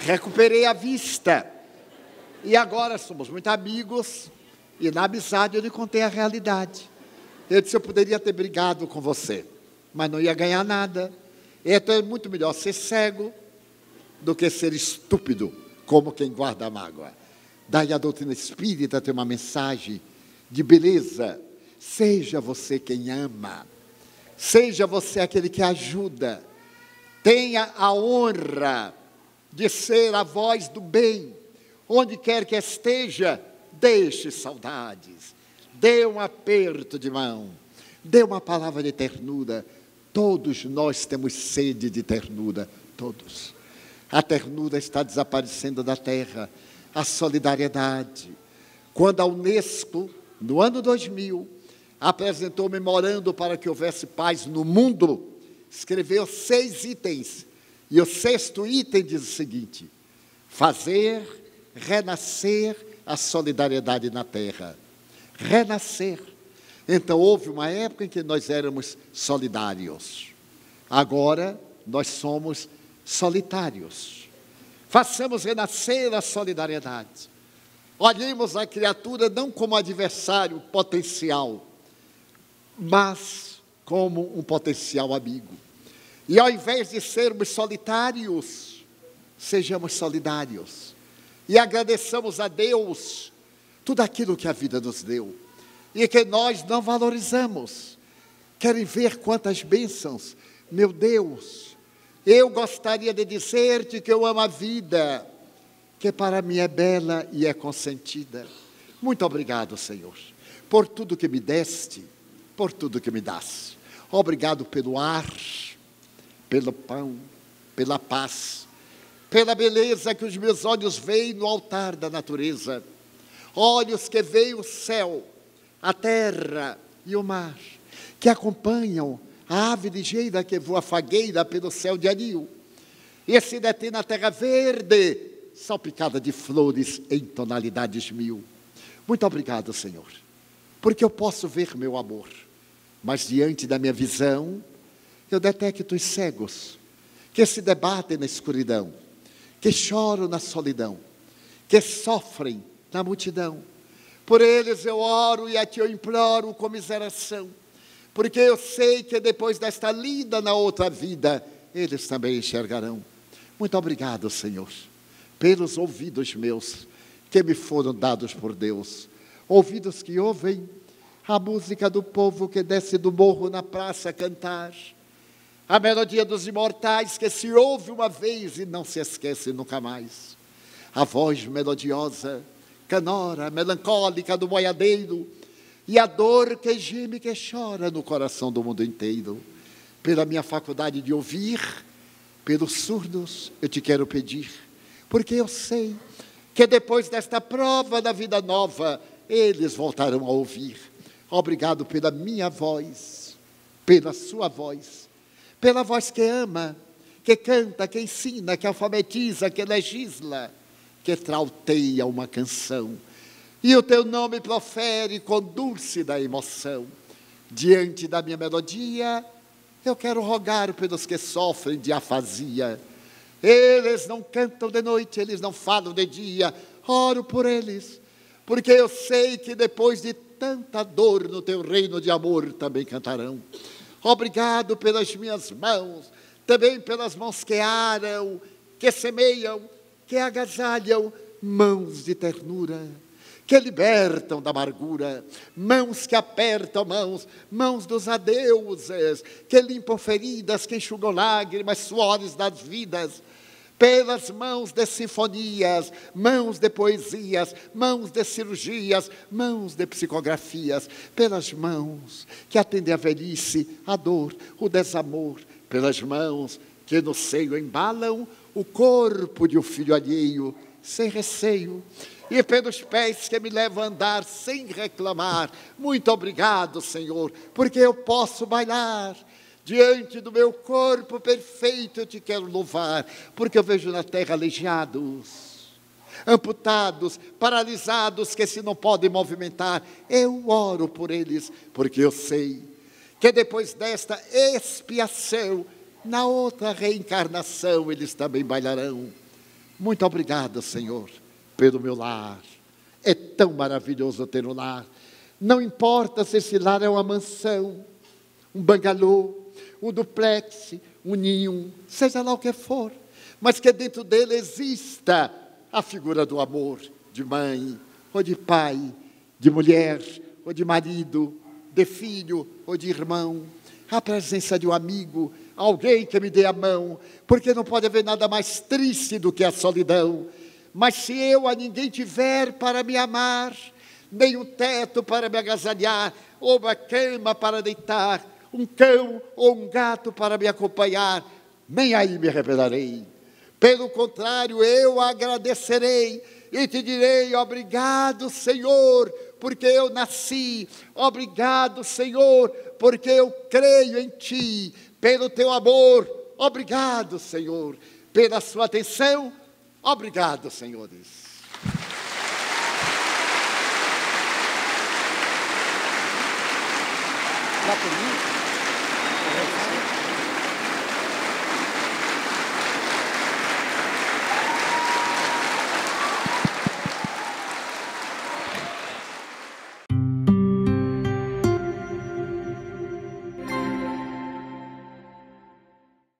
Recuperei a vista. E agora somos muito amigos. E na amizade eu lhe contei a realidade. Eu disse: eu poderia ter brigado com você, mas não ia ganhar nada. Então é muito melhor ser cego do que ser estúpido, como quem guarda a mágoa. Daí a doutrina espírita tem uma mensagem de beleza. Seja você quem ama, seja você aquele que ajuda, tenha a honra de ser a voz do bem, onde quer que esteja, deixe saudades, dê um aperto de mão, dê uma palavra de ternura. Todos nós temos sede de ternura, todos. A ternura está desaparecendo da terra a solidariedade. Quando a Unesco, no ano 2000, apresentou memorando para que houvesse paz no mundo, escreveu seis itens. E o sexto item diz o seguinte: fazer renascer a solidariedade na terra. Renascer. Então houve uma época em que nós éramos solidários. Agora nós somos solitários. Façamos renascer a solidariedade. Olhemos a criatura não como adversário potencial, mas como um potencial amigo. E ao invés de sermos solitários, sejamos solidários. E agradeçamos a Deus tudo aquilo que a vida nos deu e que nós não valorizamos. Querem ver quantas bênçãos? Meu Deus, eu gostaria de dizer-te que eu amo a vida, que para mim é bela e é consentida. Muito obrigado, Senhor, por tudo que me deste, por tudo que me das. Obrigado pelo ar, pelo pão, pela paz, pela beleza que os meus olhos veem no altar da natureza. Olhos que veem o céu, a terra e o mar, que acompanham a ave ligeira que voa fagueira pelo céu de anil, e se detém na terra verde, salpicada de flores em tonalidades mil. Muito obrigado, Senhor, porque eu posso ver meu amor, mas diante da minha visão, eu detecto os cegos que se debatem na escuridão, que choram na solidão, que sofrem na multidão. Por eles eu oro e a ti eu imploro comiseração porque eu sei que depois desta lida na outra vida, eles também enxergarão. Muito obrigado, Senhor, pelos ouvidos meus que me foram dados por Deus, ouvidos que ouvem a música do povo que desce do morro na praça cantar, a melodia dos imortais que se ouve uma vez e não se esquece nunca mais, a voz melodiosa, canora, melancólica do boiadeiro e a dor que geme, que chora no coração do mundo inteiro. Pela minha faculdade de ouvir, pelos surdos, eu te quero pedir, porque eu sei que depois desta prova da vida nova, eles voltarão a ouvir. Obrigado pela minha voz, pela sua voz, pela voz que ama, que canta, que ensina, que alfabetiza, que legisla, que trauteia uma canção e o teu nome profere com dulce da emoção. Diante da minha melodia, eu quero rogar pelos que sofrem de afasia. Eles não cantam de noite, eles não falam de dia. Oro por eles, porque eu sei que depois de tanta dor no teu reino de amor também cantarão. Obrigado pelas minhas mãos, também pelas mãos que aram, que semeiam, que agasalham, mãos de ternura que libertam da amargura, mãos que apertam mãos, mãos dos adeuses, que limpam feridas, que enxugam lágrimas, suores das vidas, pelas mãos de sinfonias, mãos de poesias, mãos de cirurgias, mãos de psicografias, pelas mãos que atendem a velhice, a dor, o desamor, pelas mãos que no seio embalam o corpo de um filho alheio, sem receio, e pelos pés que me levam a andar sem reclamar. Muito obrigado, Senhor, porque eu posso bailar. Diante do meu corpo perfeito eu te quero louvar, porque eu vejo na terra aleijados, amputados, paralisados que se não podem movimentar. Eu oro por eles, porque eu sei que depois desta expiação, na outra reencarnação, eles também bailarão. Muito obrigado, Senhor pelo meu lar. É tão maravilhoso ter um lar. Não importa se esse lar é uma mansão, um bangalô, um duplex, um ninho, seja lá o que for, mas que dentro dele exista a figura do amor, de mãe, ou de pai, de mulher, ou de marido, de filho ou de irmão, a presença de um amigo, alguém que me dê a mão, porque não pode haver nada mais triste do que a solidão. Mas se eu a ninguém tiver para me amar, nem um teto para me agasalhar, ou uma cama para deitar, um cão ou um gato para me acompanhar, nem aí me revelarei. Pelo contrário, eu agradecerei e te direi: obrigado, Senhor, porque eu nasci. Obrigado, Senhor, porque eu creio em Ti, pelo Teu amor. Obrigado, Senhor, pela Sua atenção. Obrigado, senhores. Lá comigo.